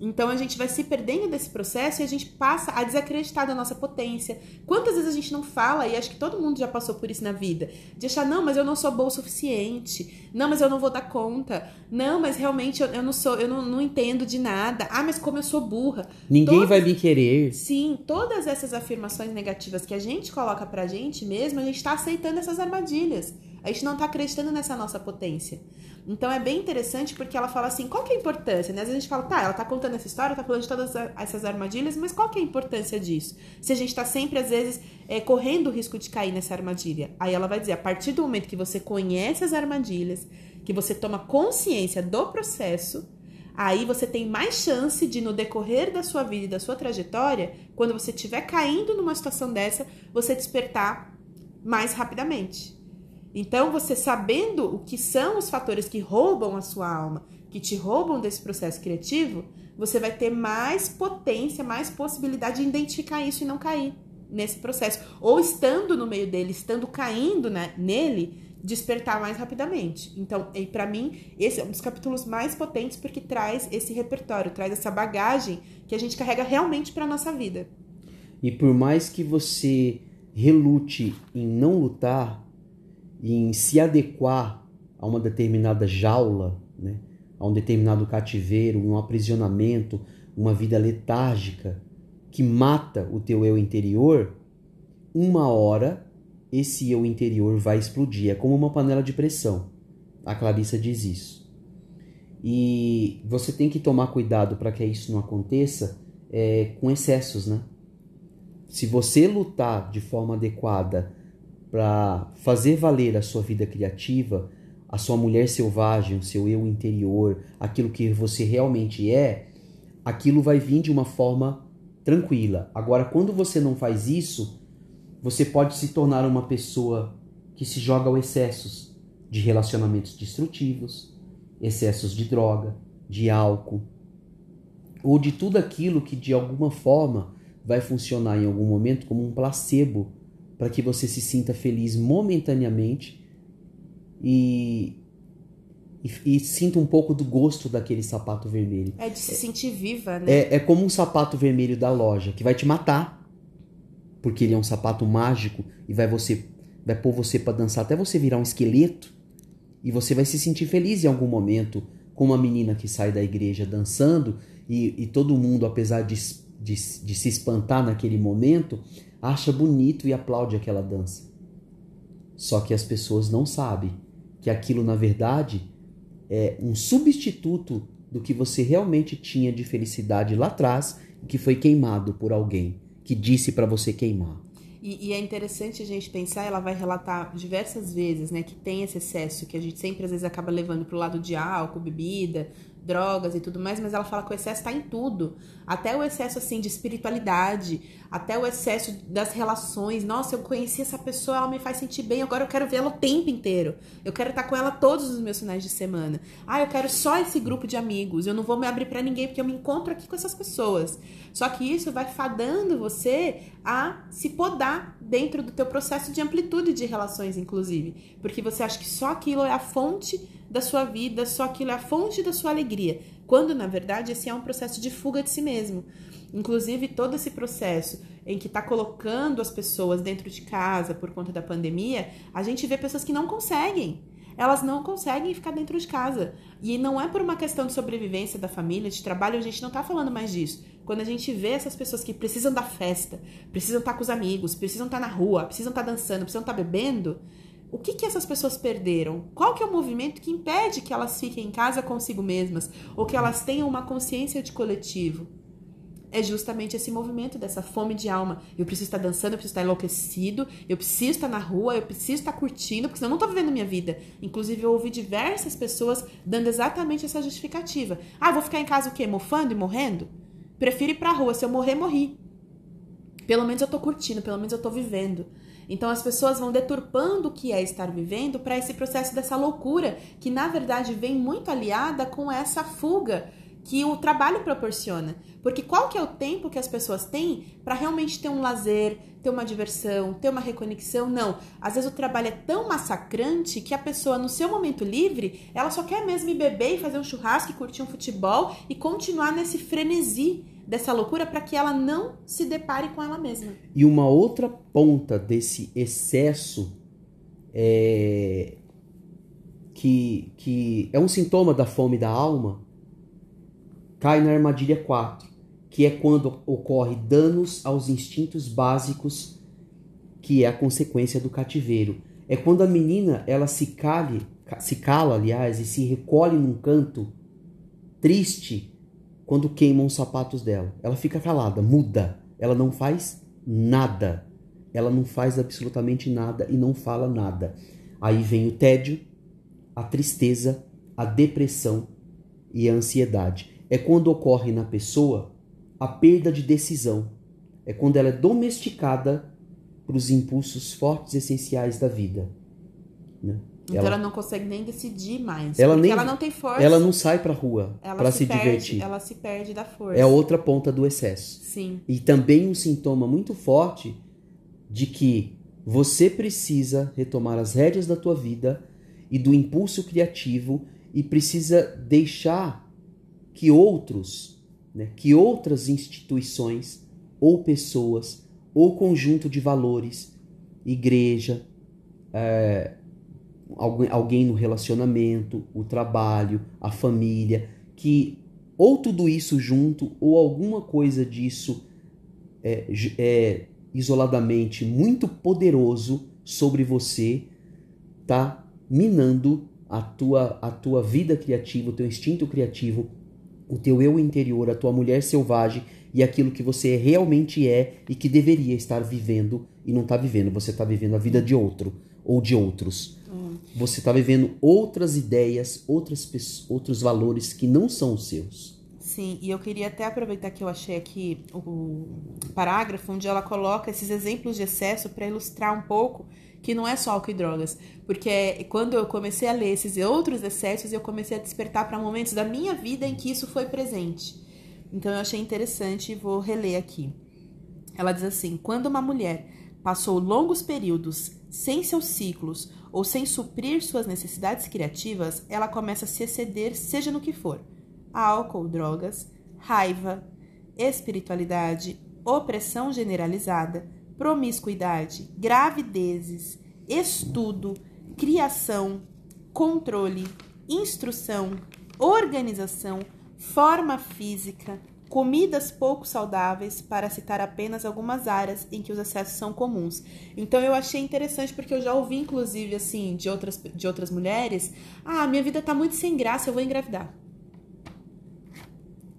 Então a gente vai se perdendo desse processo e a gente passa a desacreditar da nossa potência. Quantas vezes a gente não fala, e acho que todo mundo já passou por isso na vida, de achar, não, mas eu não sou boa o suficiente, não, mas eu não vou dar conta, não, mas realmente eu, eu não sou, eu não, não, entendo de nada, ah, mas como eu sou burra. Ninguém todas, vai me querer. Sim, todas essas afirmações negativas que a gente coloca pra gente mesmo, a gente tá aceitando essas armadilhas. A gente não tá acreditando nessa nossa potência. Então é bem interessante porque ela fala assim, qual que é a importância? Né? Às vezes a gente fala, tá, ela tá contando essa história, tá falando de todas essas armadilhas, mas qual que é a importância disso? Se a gente tá sempre, às vezes, é, correndo o risco de cair nessa armadilha. Aí ela vai dizer, a partir do momento que você conhece as armadilhas, que você toma consciência do processo, aí você tem mais chance de, no decorrer da sua vida e da sua trajetória, quando você estiver caindo numa situação dessa, você despertar mais rapidamente. Então, você sabendo o que são os fatores que roubam a sua alma, que te roubam desse processo criativo, você vai ter mais potência, mais possibilidade de identificar isso e não cair nesse processo. Ou estando no meio dele, estando caindo né, nele, despertar mais rapidamente. Então, para mim, esse é um dos capítulos mais potentes porque traz esse repertório, traz essa bagagem que a gente carrega realmente para nossa vida. E por mais que você relute em não lutar, em se adequar a uma determinada jaula, né? a um determinado cativeiro, um aprisionamento, uma vida letárgica que mata o teu eu interior, uma hora esse eu interior vai explodir. É como uma panela de pressão. A Clarissa diz isso. E você tem que tomar cuidado para que isso não aconteça é, com excessos, né? Se você lutar de forma adequada para fazer valer a sua vida criativa, a sua mulher selvagem, o seu eu interior, aquilo que você realmente é, aquilo vai vir de uma forma tranquila. Agora, quando você não faz isso, você pode se tornar uma pessoa que se joga ao excessos de relacionamentos destrutivos, excessos de droga, de álcool, ou de tudo aquilo que de alguma forma vai funcionar em algum momento como um placebo para que você se sinta feliz momentaneamente e, e, e, sinta um pouco do gosto daquele sapato vermelho. É de se sentir viva, né? É, é como um sapato vermelho da loja que vai te matar porque ele é um sapato mágico e vai você vai pôr você para dançar até você virar um esqueleto e você vai se sentir feliz em algum momento com uma menina que sai da igreja dançando e, e todo mundo, apesar de, de, de se espantar naquele momento, acha bonito e aplaude aquela dança. Só que as pessoas não sabem que aquilo, na verdade, é um substituto do que você realmente tinha de felicidade lá atrás, que foi queimado por alguém que disse para você queimar. E, e, é interessante a gente pensar, ela vai relatar diversas vezes, né, que tem esse excesso que a gente sempre às vezes acaba levando pro lado de álcool, bebida, drogas e tudo mais, mas ela fala que o excesso está em tudo. Até o excesso assim de espiritualidade, até o excesso das relações. Nossa, eu conheci essa pessoa, ela me faz sentir bem, agora eu quero ver ela o tempo inteiro. Eu quero estar com ela todos os meus finais de semana. Ah, eu quero só esse grupo de amigos. Eu não vou me abrir para ninguém porque eu me encontro aqui com essas pessoas. Só que isso vai fadando você a se podar dentro do teu processo de amplitude de relações, inclusive, porque você acha que só aquilo é a fonte da sua vida, só aquilo é a fonte da sua alegria, quando na verdade esse é um processo de fuga de si mesmo. Inclusive, todo esse processo em que está colocando as pessoas dentro de casa por conta da pandemia, a gente vê pessoas que não conseguem. Elas não conseguem ficar dentro de casa. E não é por uma questão de sobrevivência da família, de trabalho, a gente não está falando mais disso. Quando a gente vê essas pessoas que precisam da festa, precisam estar tá com os amigos, precisam estar tá na rua, precisam estar tá dançando, precisam estar bebendo, o que, que essas pessoas perderam? Qual que é o movimento que impede que elas fiquem em casa consigo mesmas ou que elas tenham uma consciência de coletivo? É justamente esse movimento dessa fome de alma. Eu preciso estar dançando, eu preciso estar enlouquecido, eu preciso estar na rua, eu preciso estar curtindo, porque senão eu não estou vivendo minha vida. Inclusive, eu ouvi diversas pessoas dando exatamente essa justificativa. Ah, vou ficar em casa o quê? Mofando e morrendo? Prefiro ir pra rua. Se eu morrer, morri. Pelo menos eu estou curtindo, pelo menos eu estou vivendo. Então as pessoas vão deturpando o que é estar vivendo para esse processo dessa loucura, que na verdade vem muito aliada com essa fuga que o trabalho proporciona. Porque qual que é o tempo que as pessoas têm para realmente ter um lazer, ter uma diversão, ter uma reconexão? Não. Às vezes o trabalho é tão massacrante que a pessoa, no seu momento livre, ela só quer mesmo ir beber e fazer um churrasco e curtir um futebol e continuar nesse frenesi dessa loucura para que ela não se depare com ela mesma. E uma outra ponta desse excesso é que, que é um sintoma da fome da alma cai na armadilha 4, que é quando ocorre danos aos instintos básicos, que é a consequência do cativeiro. É quando a menina ela se cale, se cala, aliás, e se recolhe num canto triste quando queimam os sapatos dela. Ela fica calada, muda. Ela não faz nada. Ela não faz absolutamente nada e não fala nada. Aí vem o tédio, a tristeza, a depressão e a ansiedade. É quando ocorre na pessoa a perda de decisão. É quando ela é domesticada para os impulsos fortes essenciais da vida. Né? Então ela, ela, não consegue nem decidir mais. Ela nem- ela não tem força. ela não sai pra rua ela pra se, perde, divertir. Ela se perde da força. É a outra ponta do excesso. Sim. E também um sintoma muito forte de que você precisa retomar as rédeas da tua vida e do impulso criativo e precisa deixar que outros, né, que outras instituições ou pessoas ou conjunto de valores, igreja, é, alguém, no relacionamento, o trabalho, a família, que ou tudo isso junto ou alguma coisa disso é, é isoladamente muito poderoso sobre você tá minando a tua, a tua vida criativa, o teu instinto criativo, o teu eu interior, a tua mulher selvagem e aquilo que você realmente é e que deveria estar vivendo e não está vivendo. Você está vivendo a vida de outro ou de outros. Você está vivendo outras ideias, outras outros valores que não são os seus. Sim, e eu queria até aproveitar que eu achei aqui o parágrafo onde ela coloca esses exemplos de excesso para ilustrar um pouco que não é só álcool e drogas. Porque quando eu comecei a ler esses outros excessos, eu comecei a despertar para momentos da minha vida em que isso foi presente. Então eu achei interessante e vou reler aqui. Ela diz assim: quando uma mulher passou longos períodos sem seus ciclos ou sem suprir suas necessidades criativas, ela começa a se exceder, seja no que for: álcool, drogas, raiva, espiritualidade, opressão generalizada, promiscuidade, gravidezes, estudo, criação, controle, instrução, organização, forma física, comidas pouco saudáveis, para citar apenas algumas áreas em que os excessos são comuns. Então eu achei interessante porque eu já ouvi inclusive assim de outras de outras mulheres, ah, minha vida tá muito sem graça, eu vou engravidar.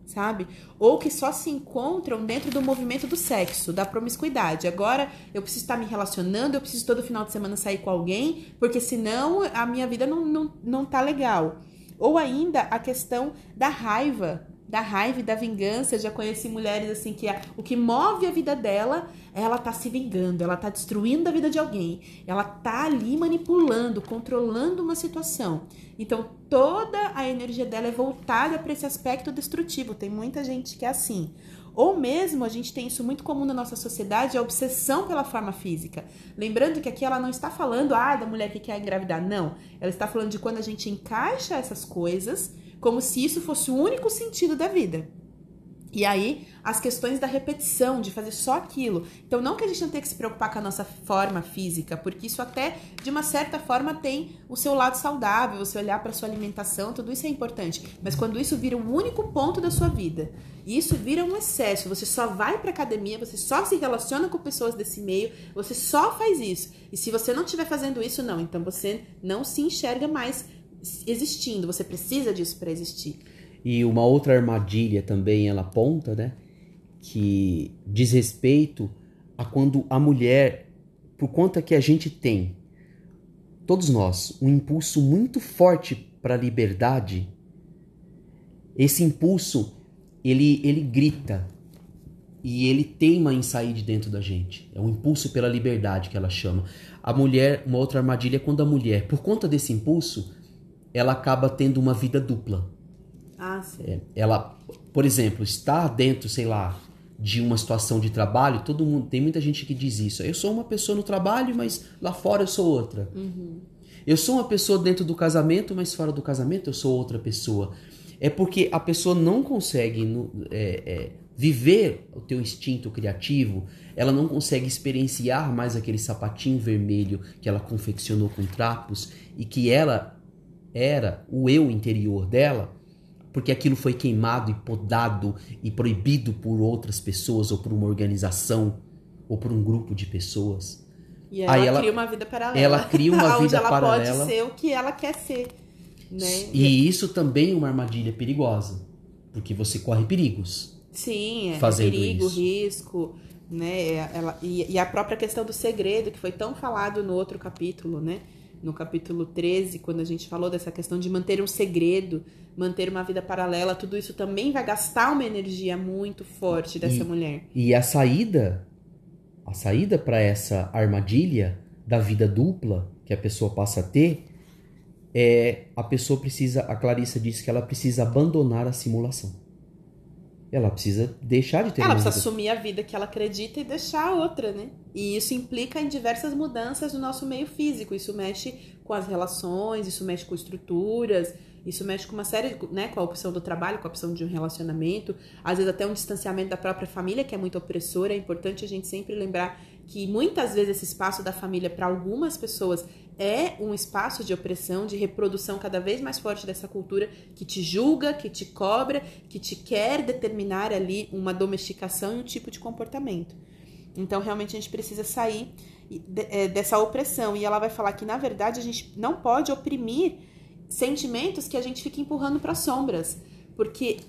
Sabe? Ou que só se encontram dentro do movimento do sexo, da promiscuidade. Agora eu preciso estar me relacionando, eu preciso todo final de semana sair com alguém, porque senão a minha vida não, não, não tá legal. Ou ainda a questão da raiva, da raiva e da vingança. Eu já conheci mulheres assim que a- o que move a vida dela, ela tá se vingando, ela tá destruindo a vida de alguém, ela tá ali manipulando, controlando uma situação. Então toda a energia dela é voltada para esse aspecto destrutivo. Tem muita gente que é assim. Ou mesmo a gente tem isso muito comum na nossa sociedade, a obsessão pela forma física. Lembrando que aqui ela não está falando ah, da mulher que quer engravidar, não. Ela está falando de quando a gente encaixa essas coisas como se isso fosse o único sentido da vida. E aí, as questões da repetição, de fazer só aquilo. Então, não que a gente não tenha que se preocupar com a nossa forma física, porque isso até, de uma certa forma, tem o seu lado saudável, você olhar para sua alimentação, tudo isso é importante. Mas quando isso vira o único ponto da sua vida, e isso vira um excesso, você só vai para academia, você só se relaciona com pessoas desse meio, você só faz isso. E se você não estiver fazendo isso, não, então você não se enxerga mais existindo, você precisa disso para existir. E uma outra armadilha também ela aponta, né? Que diz respeito a quando a mulher, por conta que a gente tem, todos nós, um impulso muito forte para a liberdade, esse impulso ele, ele grita e ele teima em sair de dentro da gente. É um impulso pela liberdade que ela chama. A mulher, uma outra armadilha é quando a mulher, por conta desse impulso, ela acaba tendo uma vida dupla. Ah, sim. É, ela, por exemplo, está dentro, sei lá, de uma situação de trabalho, todo mundo, tem muita gente que diz isso. Eu sou uma pessoa no trabalho, mas lá fora eu sou outra. Eu sou uma pessoa dentro do casamento, mas fora do casamento eu sou outra pessoa. É porque a pessoa não consegue é, é, viver o teu instinto criativo, ela não consegue experienciar mais aquele sapatinho vermelho que ela confeccionou com trapos e que ela era o eu interior dela, porque aquilo foi queimado e podado e proibido por outras pessoas ou por uma organização ou por um grupo de pessoas. E ela, Aí ela- cria uma vida paralela. ela cria uma vida ela paralela. pode ser o que ela quer ser. Né? E isso também é uma armadilha perigosa, porque você corre perigos. Sim, é fazendo perigo, isso. risco, né? Ela, e, e a própria questão do segredo, que foi tão falado no outro capítulo, né? No capítulo 13, quando a gente falou dessa questão de manter um segredo, manter uma vida paralela, tudo isso também vai gastar uma energia muito forte dessa E- mulher. E a saída, a saída para essa armadilha da vida dupla que a pessoa passa a ter, é a pessoa precisa, a Clarissa disse que ela precisa abandonar a simulação. Ela precisa deixar de ter Ela precisa vida. assumir a vida que ela acredita e deixar a outra, né? E isso implica em diversas mudanças no nosso meio físico. Isso mexe com as relações, isso mexe com estruturas, isso mexe com uma série, né, com a opção do trabalho, com a opção de um relacionamento, às vezes até um distanciamento da própria família, que é muito opressora. É importante a gente sempre lembrar que muitas vezes esse espaço da família para algumas pessoas é um espaço de opressão, de reprodução cada vez mais forte dessa cultura que te julga, que te cobra, que te quer determinar ali uma domesticação e um tipo de comportamento. Então, realmente, a gente precisa sair é, dessa opressão. E ela vai falar que, na verdade, a gente não pode oprimir sentimentos que a gente fica empurrando para sombras. Porque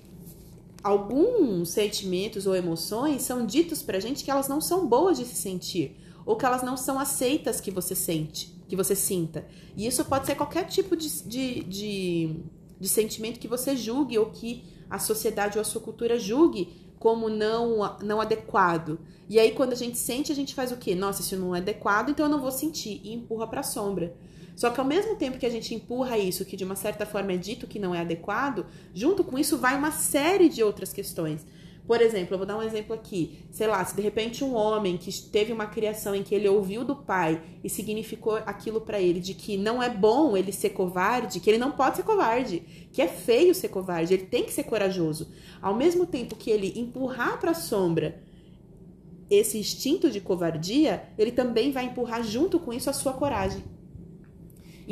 alguns sentimentos ou emoções são ditos pra gente que elas não são boas de se sentir. Ou que elas não são aceitas que você sente, que você sinta. E isso pode ser qualquer tipo de, de, de, de sentimento que você julgue ou que a sociedade ou a sua cultura julgue como não, não adequado. E aí, quando a gente sente, a gente faz o quê? Nossa, isso não é adequado, então eu não vou sentir. E empurra pra sombra. Só que ao mesmo tempo que a gente empurra isso, que de uma certa forma é dito que não é adequado, junto com isso vai uma série de outras questões. Por exemplo, eu vou dar um exemplo aqui. Sei lá, se de repente um homem que teve uma criação em que ele ouviu do pai e significou aquilo para ele de que não é bom ele ser covarde, que ele não pode ser covarde, que é feio ser covarde, ele tem que ser corajoso. Ao mesmo tempo que ele empurrar para a sombra esse instinto de covardia, ele também vai empurrar junto com isso a sua coragem.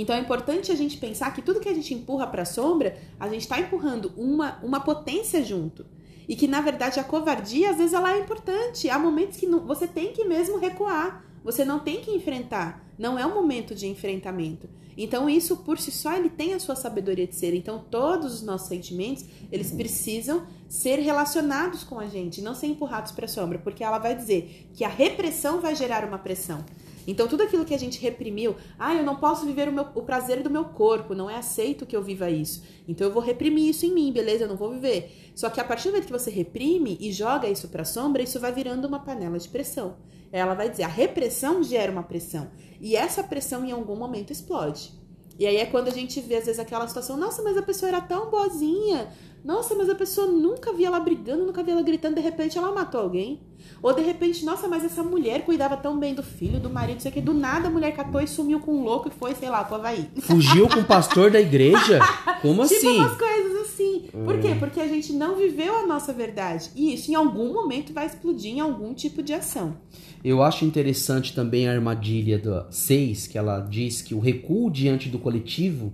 Então é importante a gente pensar que tudo que a gente empurra para a sombra, a gente está empurrando uma, uma potência junto. E que na verdade a covardia, às vezes, ela é importante. Há momentos que não, você tem que mesmo recuar. Você não tem que enfrentar. Não é um momento de enfrentamento. Então isso por si só ele tem a sua sabedoria de ser. Então todos os nossos sentimentos, eles precisam ser relacionados com a gente, não ser empurrados para a sombra, porque ela vai dizer que a repressão vai gerar uma pressão. Então, tudo aquilo que a gente reprimiu, ah, eu não posso viver o, meu, o prazer do meu corpo, não é aceito que eu viva isso. Então, eu vou reprimir isso em mim, beleza? Eu não vou viver. Só que a partir do momento que você reprime e joga isso para sombra, isso vai virando uma panela de pressão. Ela vai dizer, a repressão gera uma pressão. E essa pressão em algum momento explode. E aí é quando a gente vê, às vezes, aquela situação, nossa, mas a pessoa era tão boazinha, nossa, mas a pessoa nunca via ela brigando, nunca via ela gritando, de repente ela matou alguém. Ou de repente, nossa, mas essa mulher cuidava tão bem do filho, do marido, sei que do nada a mulher catou e sumiu com um louco e foi, sei lá, pro Havaí. Fugiu com o pastor da igreja? Como tipo assim? umas coisas assim. Por quê? Porque a gente não viveu a nossa verdade. E isso em algum momento vai explodir em algum tipo de ação. Eu acho interessante também a armadilha do 6, que ela diz que o recuo diante do coletivo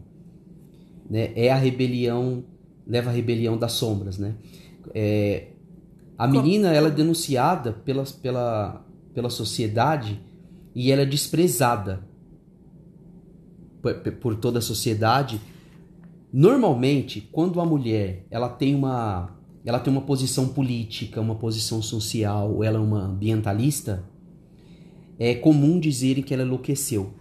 né, é a rebelião, leva à rebelião das sombras, né? É, a menina, ela é denunciada pela, pela, pela sociedade e ela é desprezada por, por toda a sociedade. Normalmente, quando a mulher ela tem uma ela tem uma posição política, uma posição social, ou ela é uma ambientalista, é comum dizerem que ela enlouqueceu.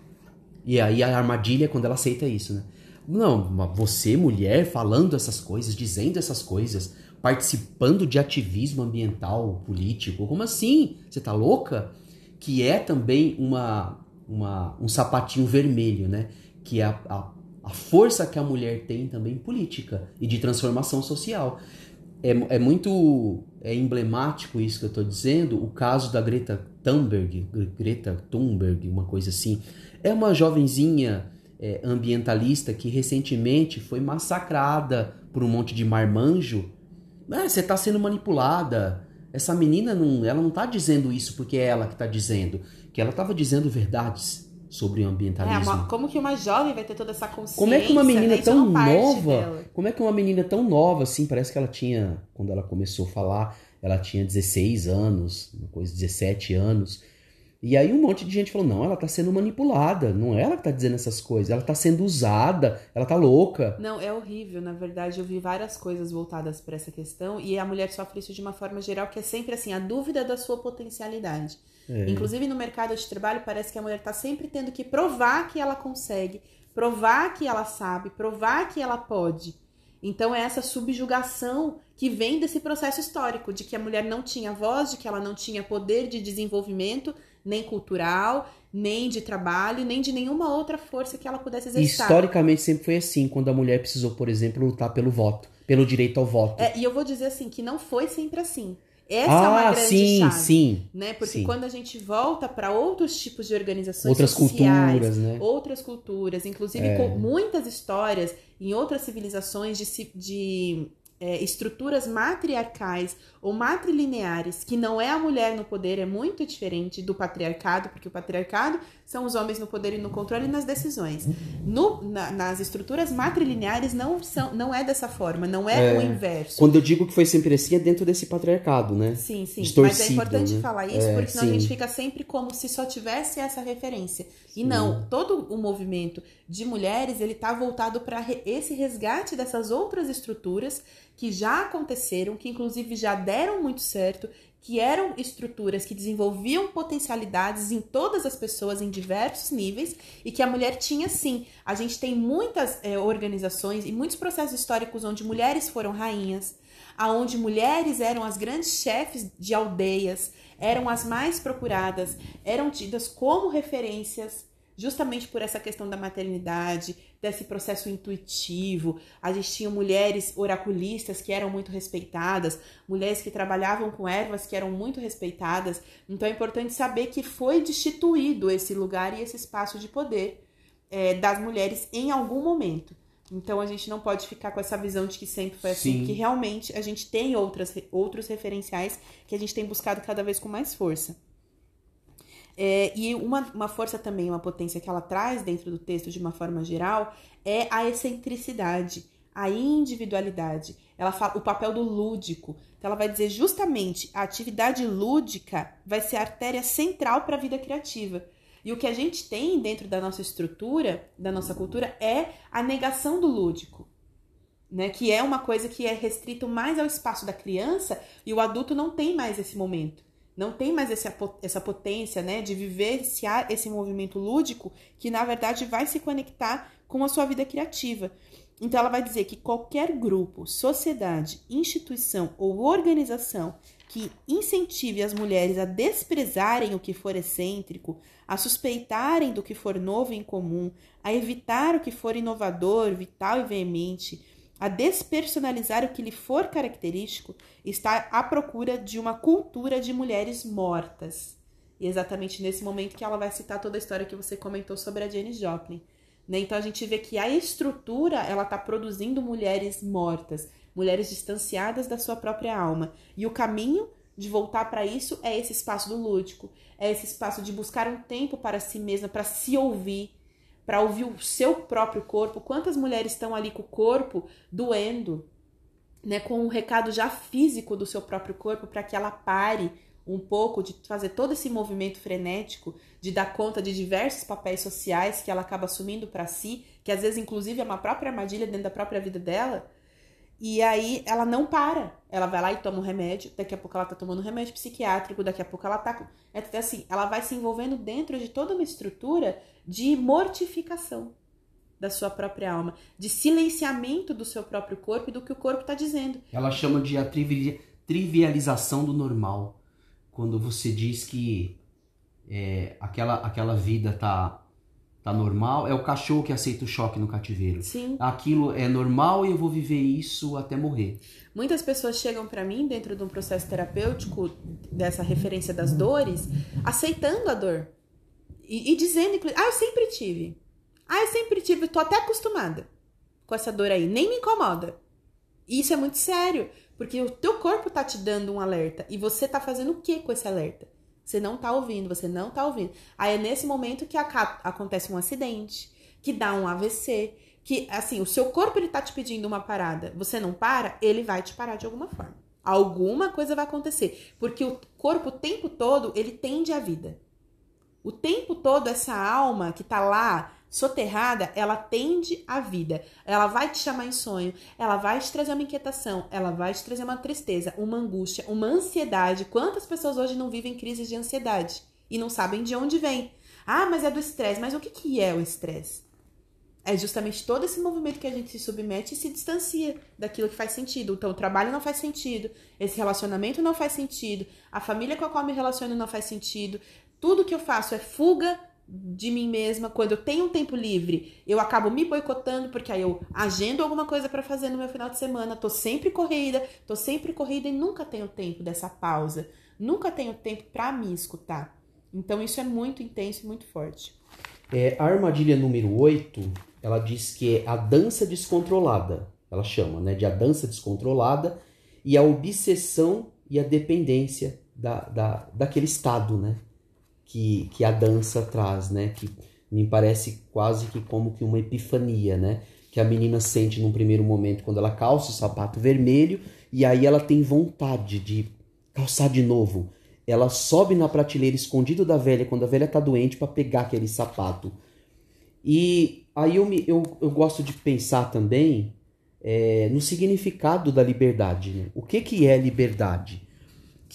E aí a armadilha é quando ela aceita isso, né? Não, você, mulher, falando essas coisas, dizendo essas coisas, participando de ativismo ambiental, político, como assim? Você tá louca? Que é também uma, uma um sapatinho vermelho, né? Que é a, a, a força que a mulher tem também política e de transformação social. É, é muito é emblemático isso que eu estou dizendo, o caso da Greta Thunberg, Greta Thunberg, uma coisa assim. É uma jovenzinha é, ambientalista que recentemente foi massacrada por um monte de marmanjo. Ah, você está sendo manipulada. Essa menina não, ela não está dizendo isso porque é ela que está dizendo, que ela estava dizendo verdades sobre o ambientalismo. É, como que uma jovem vai ter toda essa consciência? Como é que uma menina né? tão nova, como é que uma menina tão nova assim, parece que ela tinha, quando ela começou a falar, ela tinha 16 anos, uma coisa 17 anos. E aí um monte de gente falou: "Não, ela tá sendo manipulada, não é ela que tá dizendo essas coisas, ela tá sendo usada, ela tá louca". Não, é horrível, na verdade, eu vi várias coisas voltadas para essa questão e a mulher sofre isso de uma forma geral, que é sempre assim, a dúvida da sua potencialidade. É. Inclusive no mercado de trabalho parece que a mulher está sempre tendo que provar que ela consegue, provar que ela sabe, provar que ela pode. Então é essa subjugação que vem desse processo histórico de que a mulher não tinha voz, de que ela não tinha poder de desenvolvimento, nem cultural, nem de trabalho, nem de nenhuma outra força que ela pudesse exercer. Historicamente sempre foi assim, quando a mulher precisou, por exemplo, lutar pelo voto, pelo direito ao voto. É, e eu vou dizer assim, que não foi sempre assim. Essa ah, é uma grande sim, chave, sim. Né? Porque sim. quando a gente volta para outros tipos de organizações outras sociais, culturas, né? outras culturas, inclusive é. com muitas histórias em outras civilizações de, de é, estruturas matriarcais ou matrilineares, que não é a mulher no poder, é muito diferente do patriarcado, porque o patriarcado são os homens no poder e no controle e nas decisões. No, na, nas estruturas matrilineares não, são, não é dessa forma, não é, é, o inverso. Quando eu digo que foi sempre assim, é dentro desse patriarcado, né? Sim, sim. Distorcido, Mas é importante né? falar isso, É, porque senão sim. a gente fica sempre como se só tivesse essa referência. E não, todo o movimento de mulheres, ele tá voltado para esse resgate dessas outras estruturas que já aconteceram, que inclusive já deram muito certo, que eram estruturas que desenvolviam potencialidades em todas as pessoas em diversos níveis e que a mulher tinha sim. A gente tem muitas eh, organizações e muitos processos históricos onde mulheres foram rainhas, aonde mulheres eram as grandes chefes de aldeias, eram as mais procuradas, eram tidas como referências justamente por essa questão da maternidade, desse processo intuitivo. A gente tinha mulheres oraculistas que eram muito respeitadas, mulheres que trabalhavam com ervas que eram muito respeitadas. Então é importante saber que foi destituído esse lugar e esse espaço de poder é, das mulheres em algum momento. Então a gente não pode ficar com essa visão de que sempre foi assim, Sim. que realmente a gente tem outras, outros referenciais que a gente tem buscado cada vez com mais força. É, e uma, uma força também, uma potência que ela traz dentro do texto de uma forma geral é a excentricidade, a individualidade. Ela fala o papel do lúdico. Então ela vai dizer justamente a atividade lúdica vai ser a artéria central para a vida criativa. E o que a gente tem dentro da nossa estrutura, da nossa cultura, é a negação do lúdico. Né, que é uma coisa que é restrito mais ao espaço da criança e o adulto não tem mais esse momento não tem mais esse, essa potência né, de vivenciar esse movimento lúdico que, na verdade, vai se conectar com a sua vida criativa. Então, ela vai dizer que qualquer grupo, sociedade, instituição ou organização que incentive as mulheres a desprezarem o que for excêntrico, a suspeitarem do que for novo e incomum, a evitar o que for inovador, vital e veemente, a despersonalizar o que lhe for característico, está à procura de uma cultura de mulheres mortas. E é exatamente nesse momento que ela vai citar toda a história que você comentou sobre a Janis Joplin. Né? Então a gente vê que a estrutura ela está produzindo mulheres mortas, mulheres distanciadas da sua própria alma. E o caminho de voltar para isso é esse espaço do lúdico, é esse espaço de buscar um tempo para si mesma, para se ouvir, para ouvir o seu próprio corpo. Quantas mulheres estão ali com o corpo doendo, né, com um recado já físico do seu próprio corpo para que ela pare um pouco de fazer todo esse movimento frenético, de dar conta de diversos papéis sociais que ela acaba assumindo para si, que às vezes inclusive é uma própria armadilha dentro da própria vida dela. E aí ela não para. Ela vai lá e toma um remédio, daqui a pouco ela tá tomando um remédio psiquiátrico, daqui a pouco ela tá com. É assim, ela vai se envolvendo dentro de toda uma estrutura de mortificação da sua própria alma, de silenciamento do seu próprio corpo e do que o corpo está dizendo. Ela chama de a trivi- trivialização do normal. Quando você diz que é, aquela, aquela vida tá, tá normal, é o cachorro que aceita o choque no cativeiro. Sim. Aquilo é normal e eu vou viver isso até morrer. Muitas pessoas chegam para mim dentro de um processo terapêutico dessa referência das dores, aceitando a dor e, e dizendo, inclu- ah, eu sempre tive. Ah, eu sempre tive, tô até acostumada com essa dor aí, nem me incomoda. E isso é muito sério, porque o teu corpo tá te dando um alerta e você tá fazendo o que com esse alerta? Você não tá ouvindo, você não tá ouvindo. Aí é nesse momento que acontece um acidente, que dá um AVC, que assim, o seu corpo ele tá te pedindo uma parada, você não para, ele vai te parar de alguma forma. Alguma coisa vai acontecer, porque o corpo o tempo todo ele tende à vida. O tempo todo essa alma que tá lá soterrada, ela tende à vida. Ela vai te chamar em sonho, ela vai te trazer uma inquietação, ela vai te trazer uma tristeza, uma angústia, uma ansiedade. Quantas pessoas hoje não vivem crises de ansiedade e não sabem de onde vem? Ah, mas é do estresse. Mas o que, que é o estresse? É justamente todo esse movimento que a gente se submete e se distancia daquilo que faz sentido. Então, o trabalho não faz sentido, esse relacionamento não faz sentido, a família com a qual me relaciono não faz sentido. Tudo que eu faço é fuga de mim mesma. Quando eu tenho um tempo livre, eu acabo me boicotando porque aí eu agendo alguma coisa para fazer no meu final de semana, tô sempre corrida, tô sempre corrida e nunca tenho tempo dessa pausa. Nunca tenho tempo para me escutar. Então isso é muito intenso e muito forte. É, a armadilha número 8, ela diz que é a dança descontrolada. Ela chama, né, de a dança descontrolada e a obsessão e a dependência da, da, daquele estado, né? Que, que a dança traz, né? Que me parece quase que como que uma epifania, né? Que a menina sente num primeiro momento quando ela calça o sapato vermelho e aí ela tem vontade de calçar de novo. Ela sobe na prateleira escondido da velha quando a velha tá doente para pegar aquele sapato. E aí eu, me, eu, eu gosto de pensar também é, no significado da liberdade. Né? O que, que é liberdade?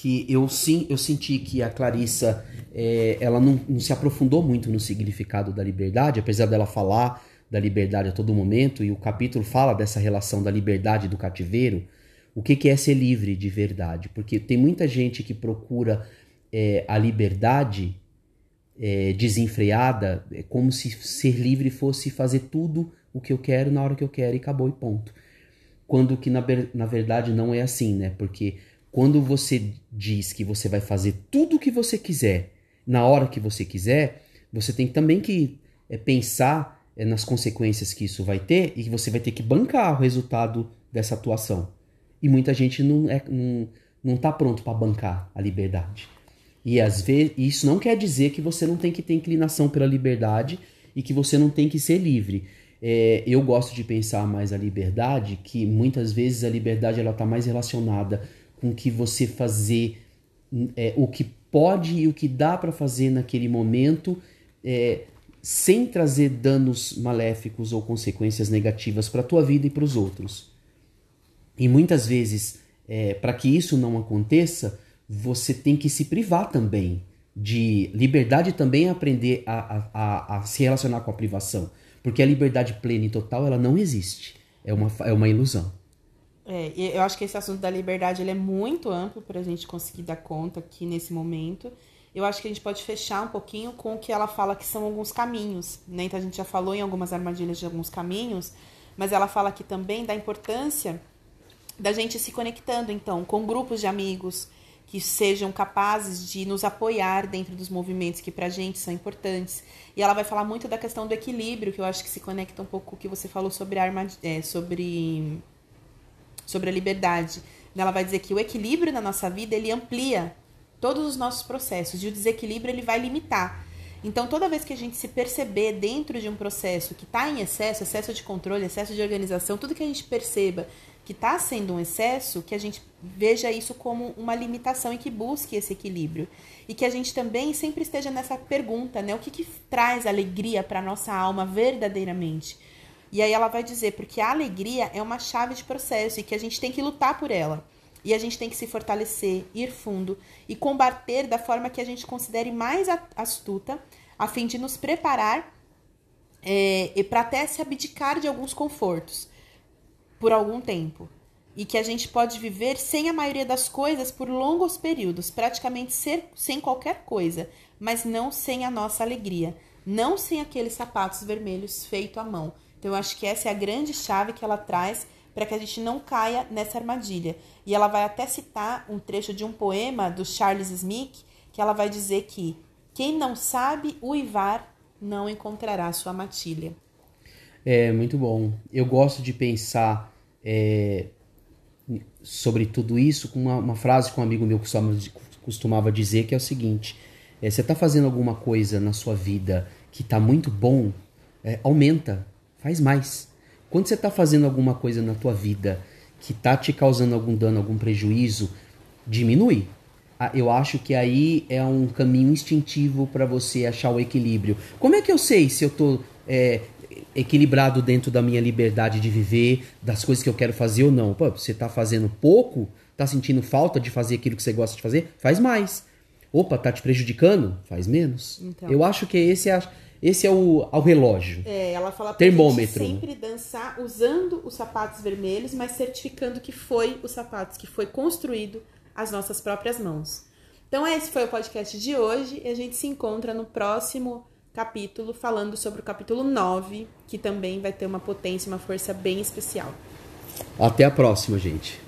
Que eu sim eu senti que a Clarissa é, ela não, não se aprofundou muito no significado da liberdade, apesar dela falar da liberdade a todo momento, e o capítulo fala dessa relação da liberdade do cativeiro. O que, que é ser livre de verdade? Porque tem muita gente que procura é, a liberdade é, desenfreada, é como se ser livre fosse fazer tudo o que eu quero na hora que eu quero e acabou e ponto. Quando que na, na verdade não é assim, né? Porque quando você diz que você vai fazer tudo o que você quiser na hora que você quiser, você tem também que é, pensar é, nas consequências que isso vai ter e que você vai ter que bancar o resultado dessa atuação. E muita gente não é não, não tá pronto para bancar a liberdade. E às vezes isso não quer dizer que você não tem que ter inclinação pela liberdade e que você não tem que ser livre. É, eu gosto de pensar mais a liberdade, que muitas vezes a liberdade ela está mais relacionada com que você fazer é, o que pode e o que dá para fazer naquele momento, é, sem trazer danos maléficos ou consequências negativas para a tua vida e para os outros. E muitas vezes, é, para que isso não aconteça, você tem que se privar também de liberdade também aprender a, a, a, a se relacionar com a privação. Porque a liberdade plena e total, ela não existe. É uma, é uma ilusão. É, eu acho que esse assunto da liberdade ele é muito amplo para a gente conseguir dar conta aqui nesse momento. Eu acho que a gente pode fechar um pouquinho com o que ela fala que são alguns caminhos. Né? Então a gente já falou em algumas armadilhas de alguns caminhos, mas ela fala aqui também da importância da gente se conectando, então, com grupos de amigos, que sejam capazes de nos apoiar dentro dos movimentos que pra gente são importantes. E ela vai falar muito da questão do equilíbrio, que eu acho que se conecta um pouco com o que você falou sobre a arma, é, sobre sobre a liberdade. Ela vai dizer que o equilíbrio na nossa vida, ele amplia todos os nossos processos, e o desequilíbrio ele vai limitar. Então, toda vez que a gente se perceber dentro de um processo que está em excesso, excesso de controle, excesso de organização, tudo que a gente perceba que está sendo um excesso, que a gente veja isso como uma limitação e que busque esse equilíbrio. E que a gente também sempre esteja nessa pergunta, né? O que, que traz alegria para nossa alma verdadeiramente? E aí ela vai dizer, porque a alegria é uma chave de processo e que a gente tem que lutar por ela. E a gente tem que se fortalecer, ir fundo e combater da forma que a gente considere mais astuta, a fim de nos preparar é, e para até se abdicar de alguns confortos por algum tempo e que a gente pode viver sem a maioria das coisas por longos períodos, praticamente ser, sem qualquer coisa, mas não sem a nossa alegria, não sem aqueles sapatos vermelhos feitos à mão. Então, eu acho que essa é a grande chave que ela traz para que a gente não caia nessa armadilha. E ela vai até citar um trecho de um poema do Charles Smith, que ela vai dizer que quem não sabe uivar não encontrará sua matilha. É muito bom. Eu gosto de pensar é, sobre tudo isso com uma, uma, frase que um amigo meu costumava dizer, que é o seguinte: é, você está fazendo alguma coisa na sua vida que está muito bom, é, aumenta, faz mais. Quando você está fazendo alguma coisa na tua vida que está te causando algum dano, algum prejuízo, diminui. Ah, eu acho que aí é um caminho instintivo para você achar o equilíbrio. Como é que eu sei se eu estou é, equilibrado dentro da minha liberdade de viver, das coisas que eu quero fazer ou não. Pô, você tá fazendo pouco, tá sentindo falta de fazer aquilo que você gosta de fazer, faz mais. Opa, tá te prejudicando? Faz menos. Então. Eu acho que esse é, esse é o, o relógio. É, ela fala pra Termômetro. gente sempre dançar usando os sapatos vermelhos, mas certificando que foi os sapatos que foi construído as nossas próprias mãos. Então, esse foi o podcast de hoje e a gente se encontra no próximo capítulo, falando sobre o capítulo 9, que também vai ter uma potência, uma força bem especial. Até a próxima, gente.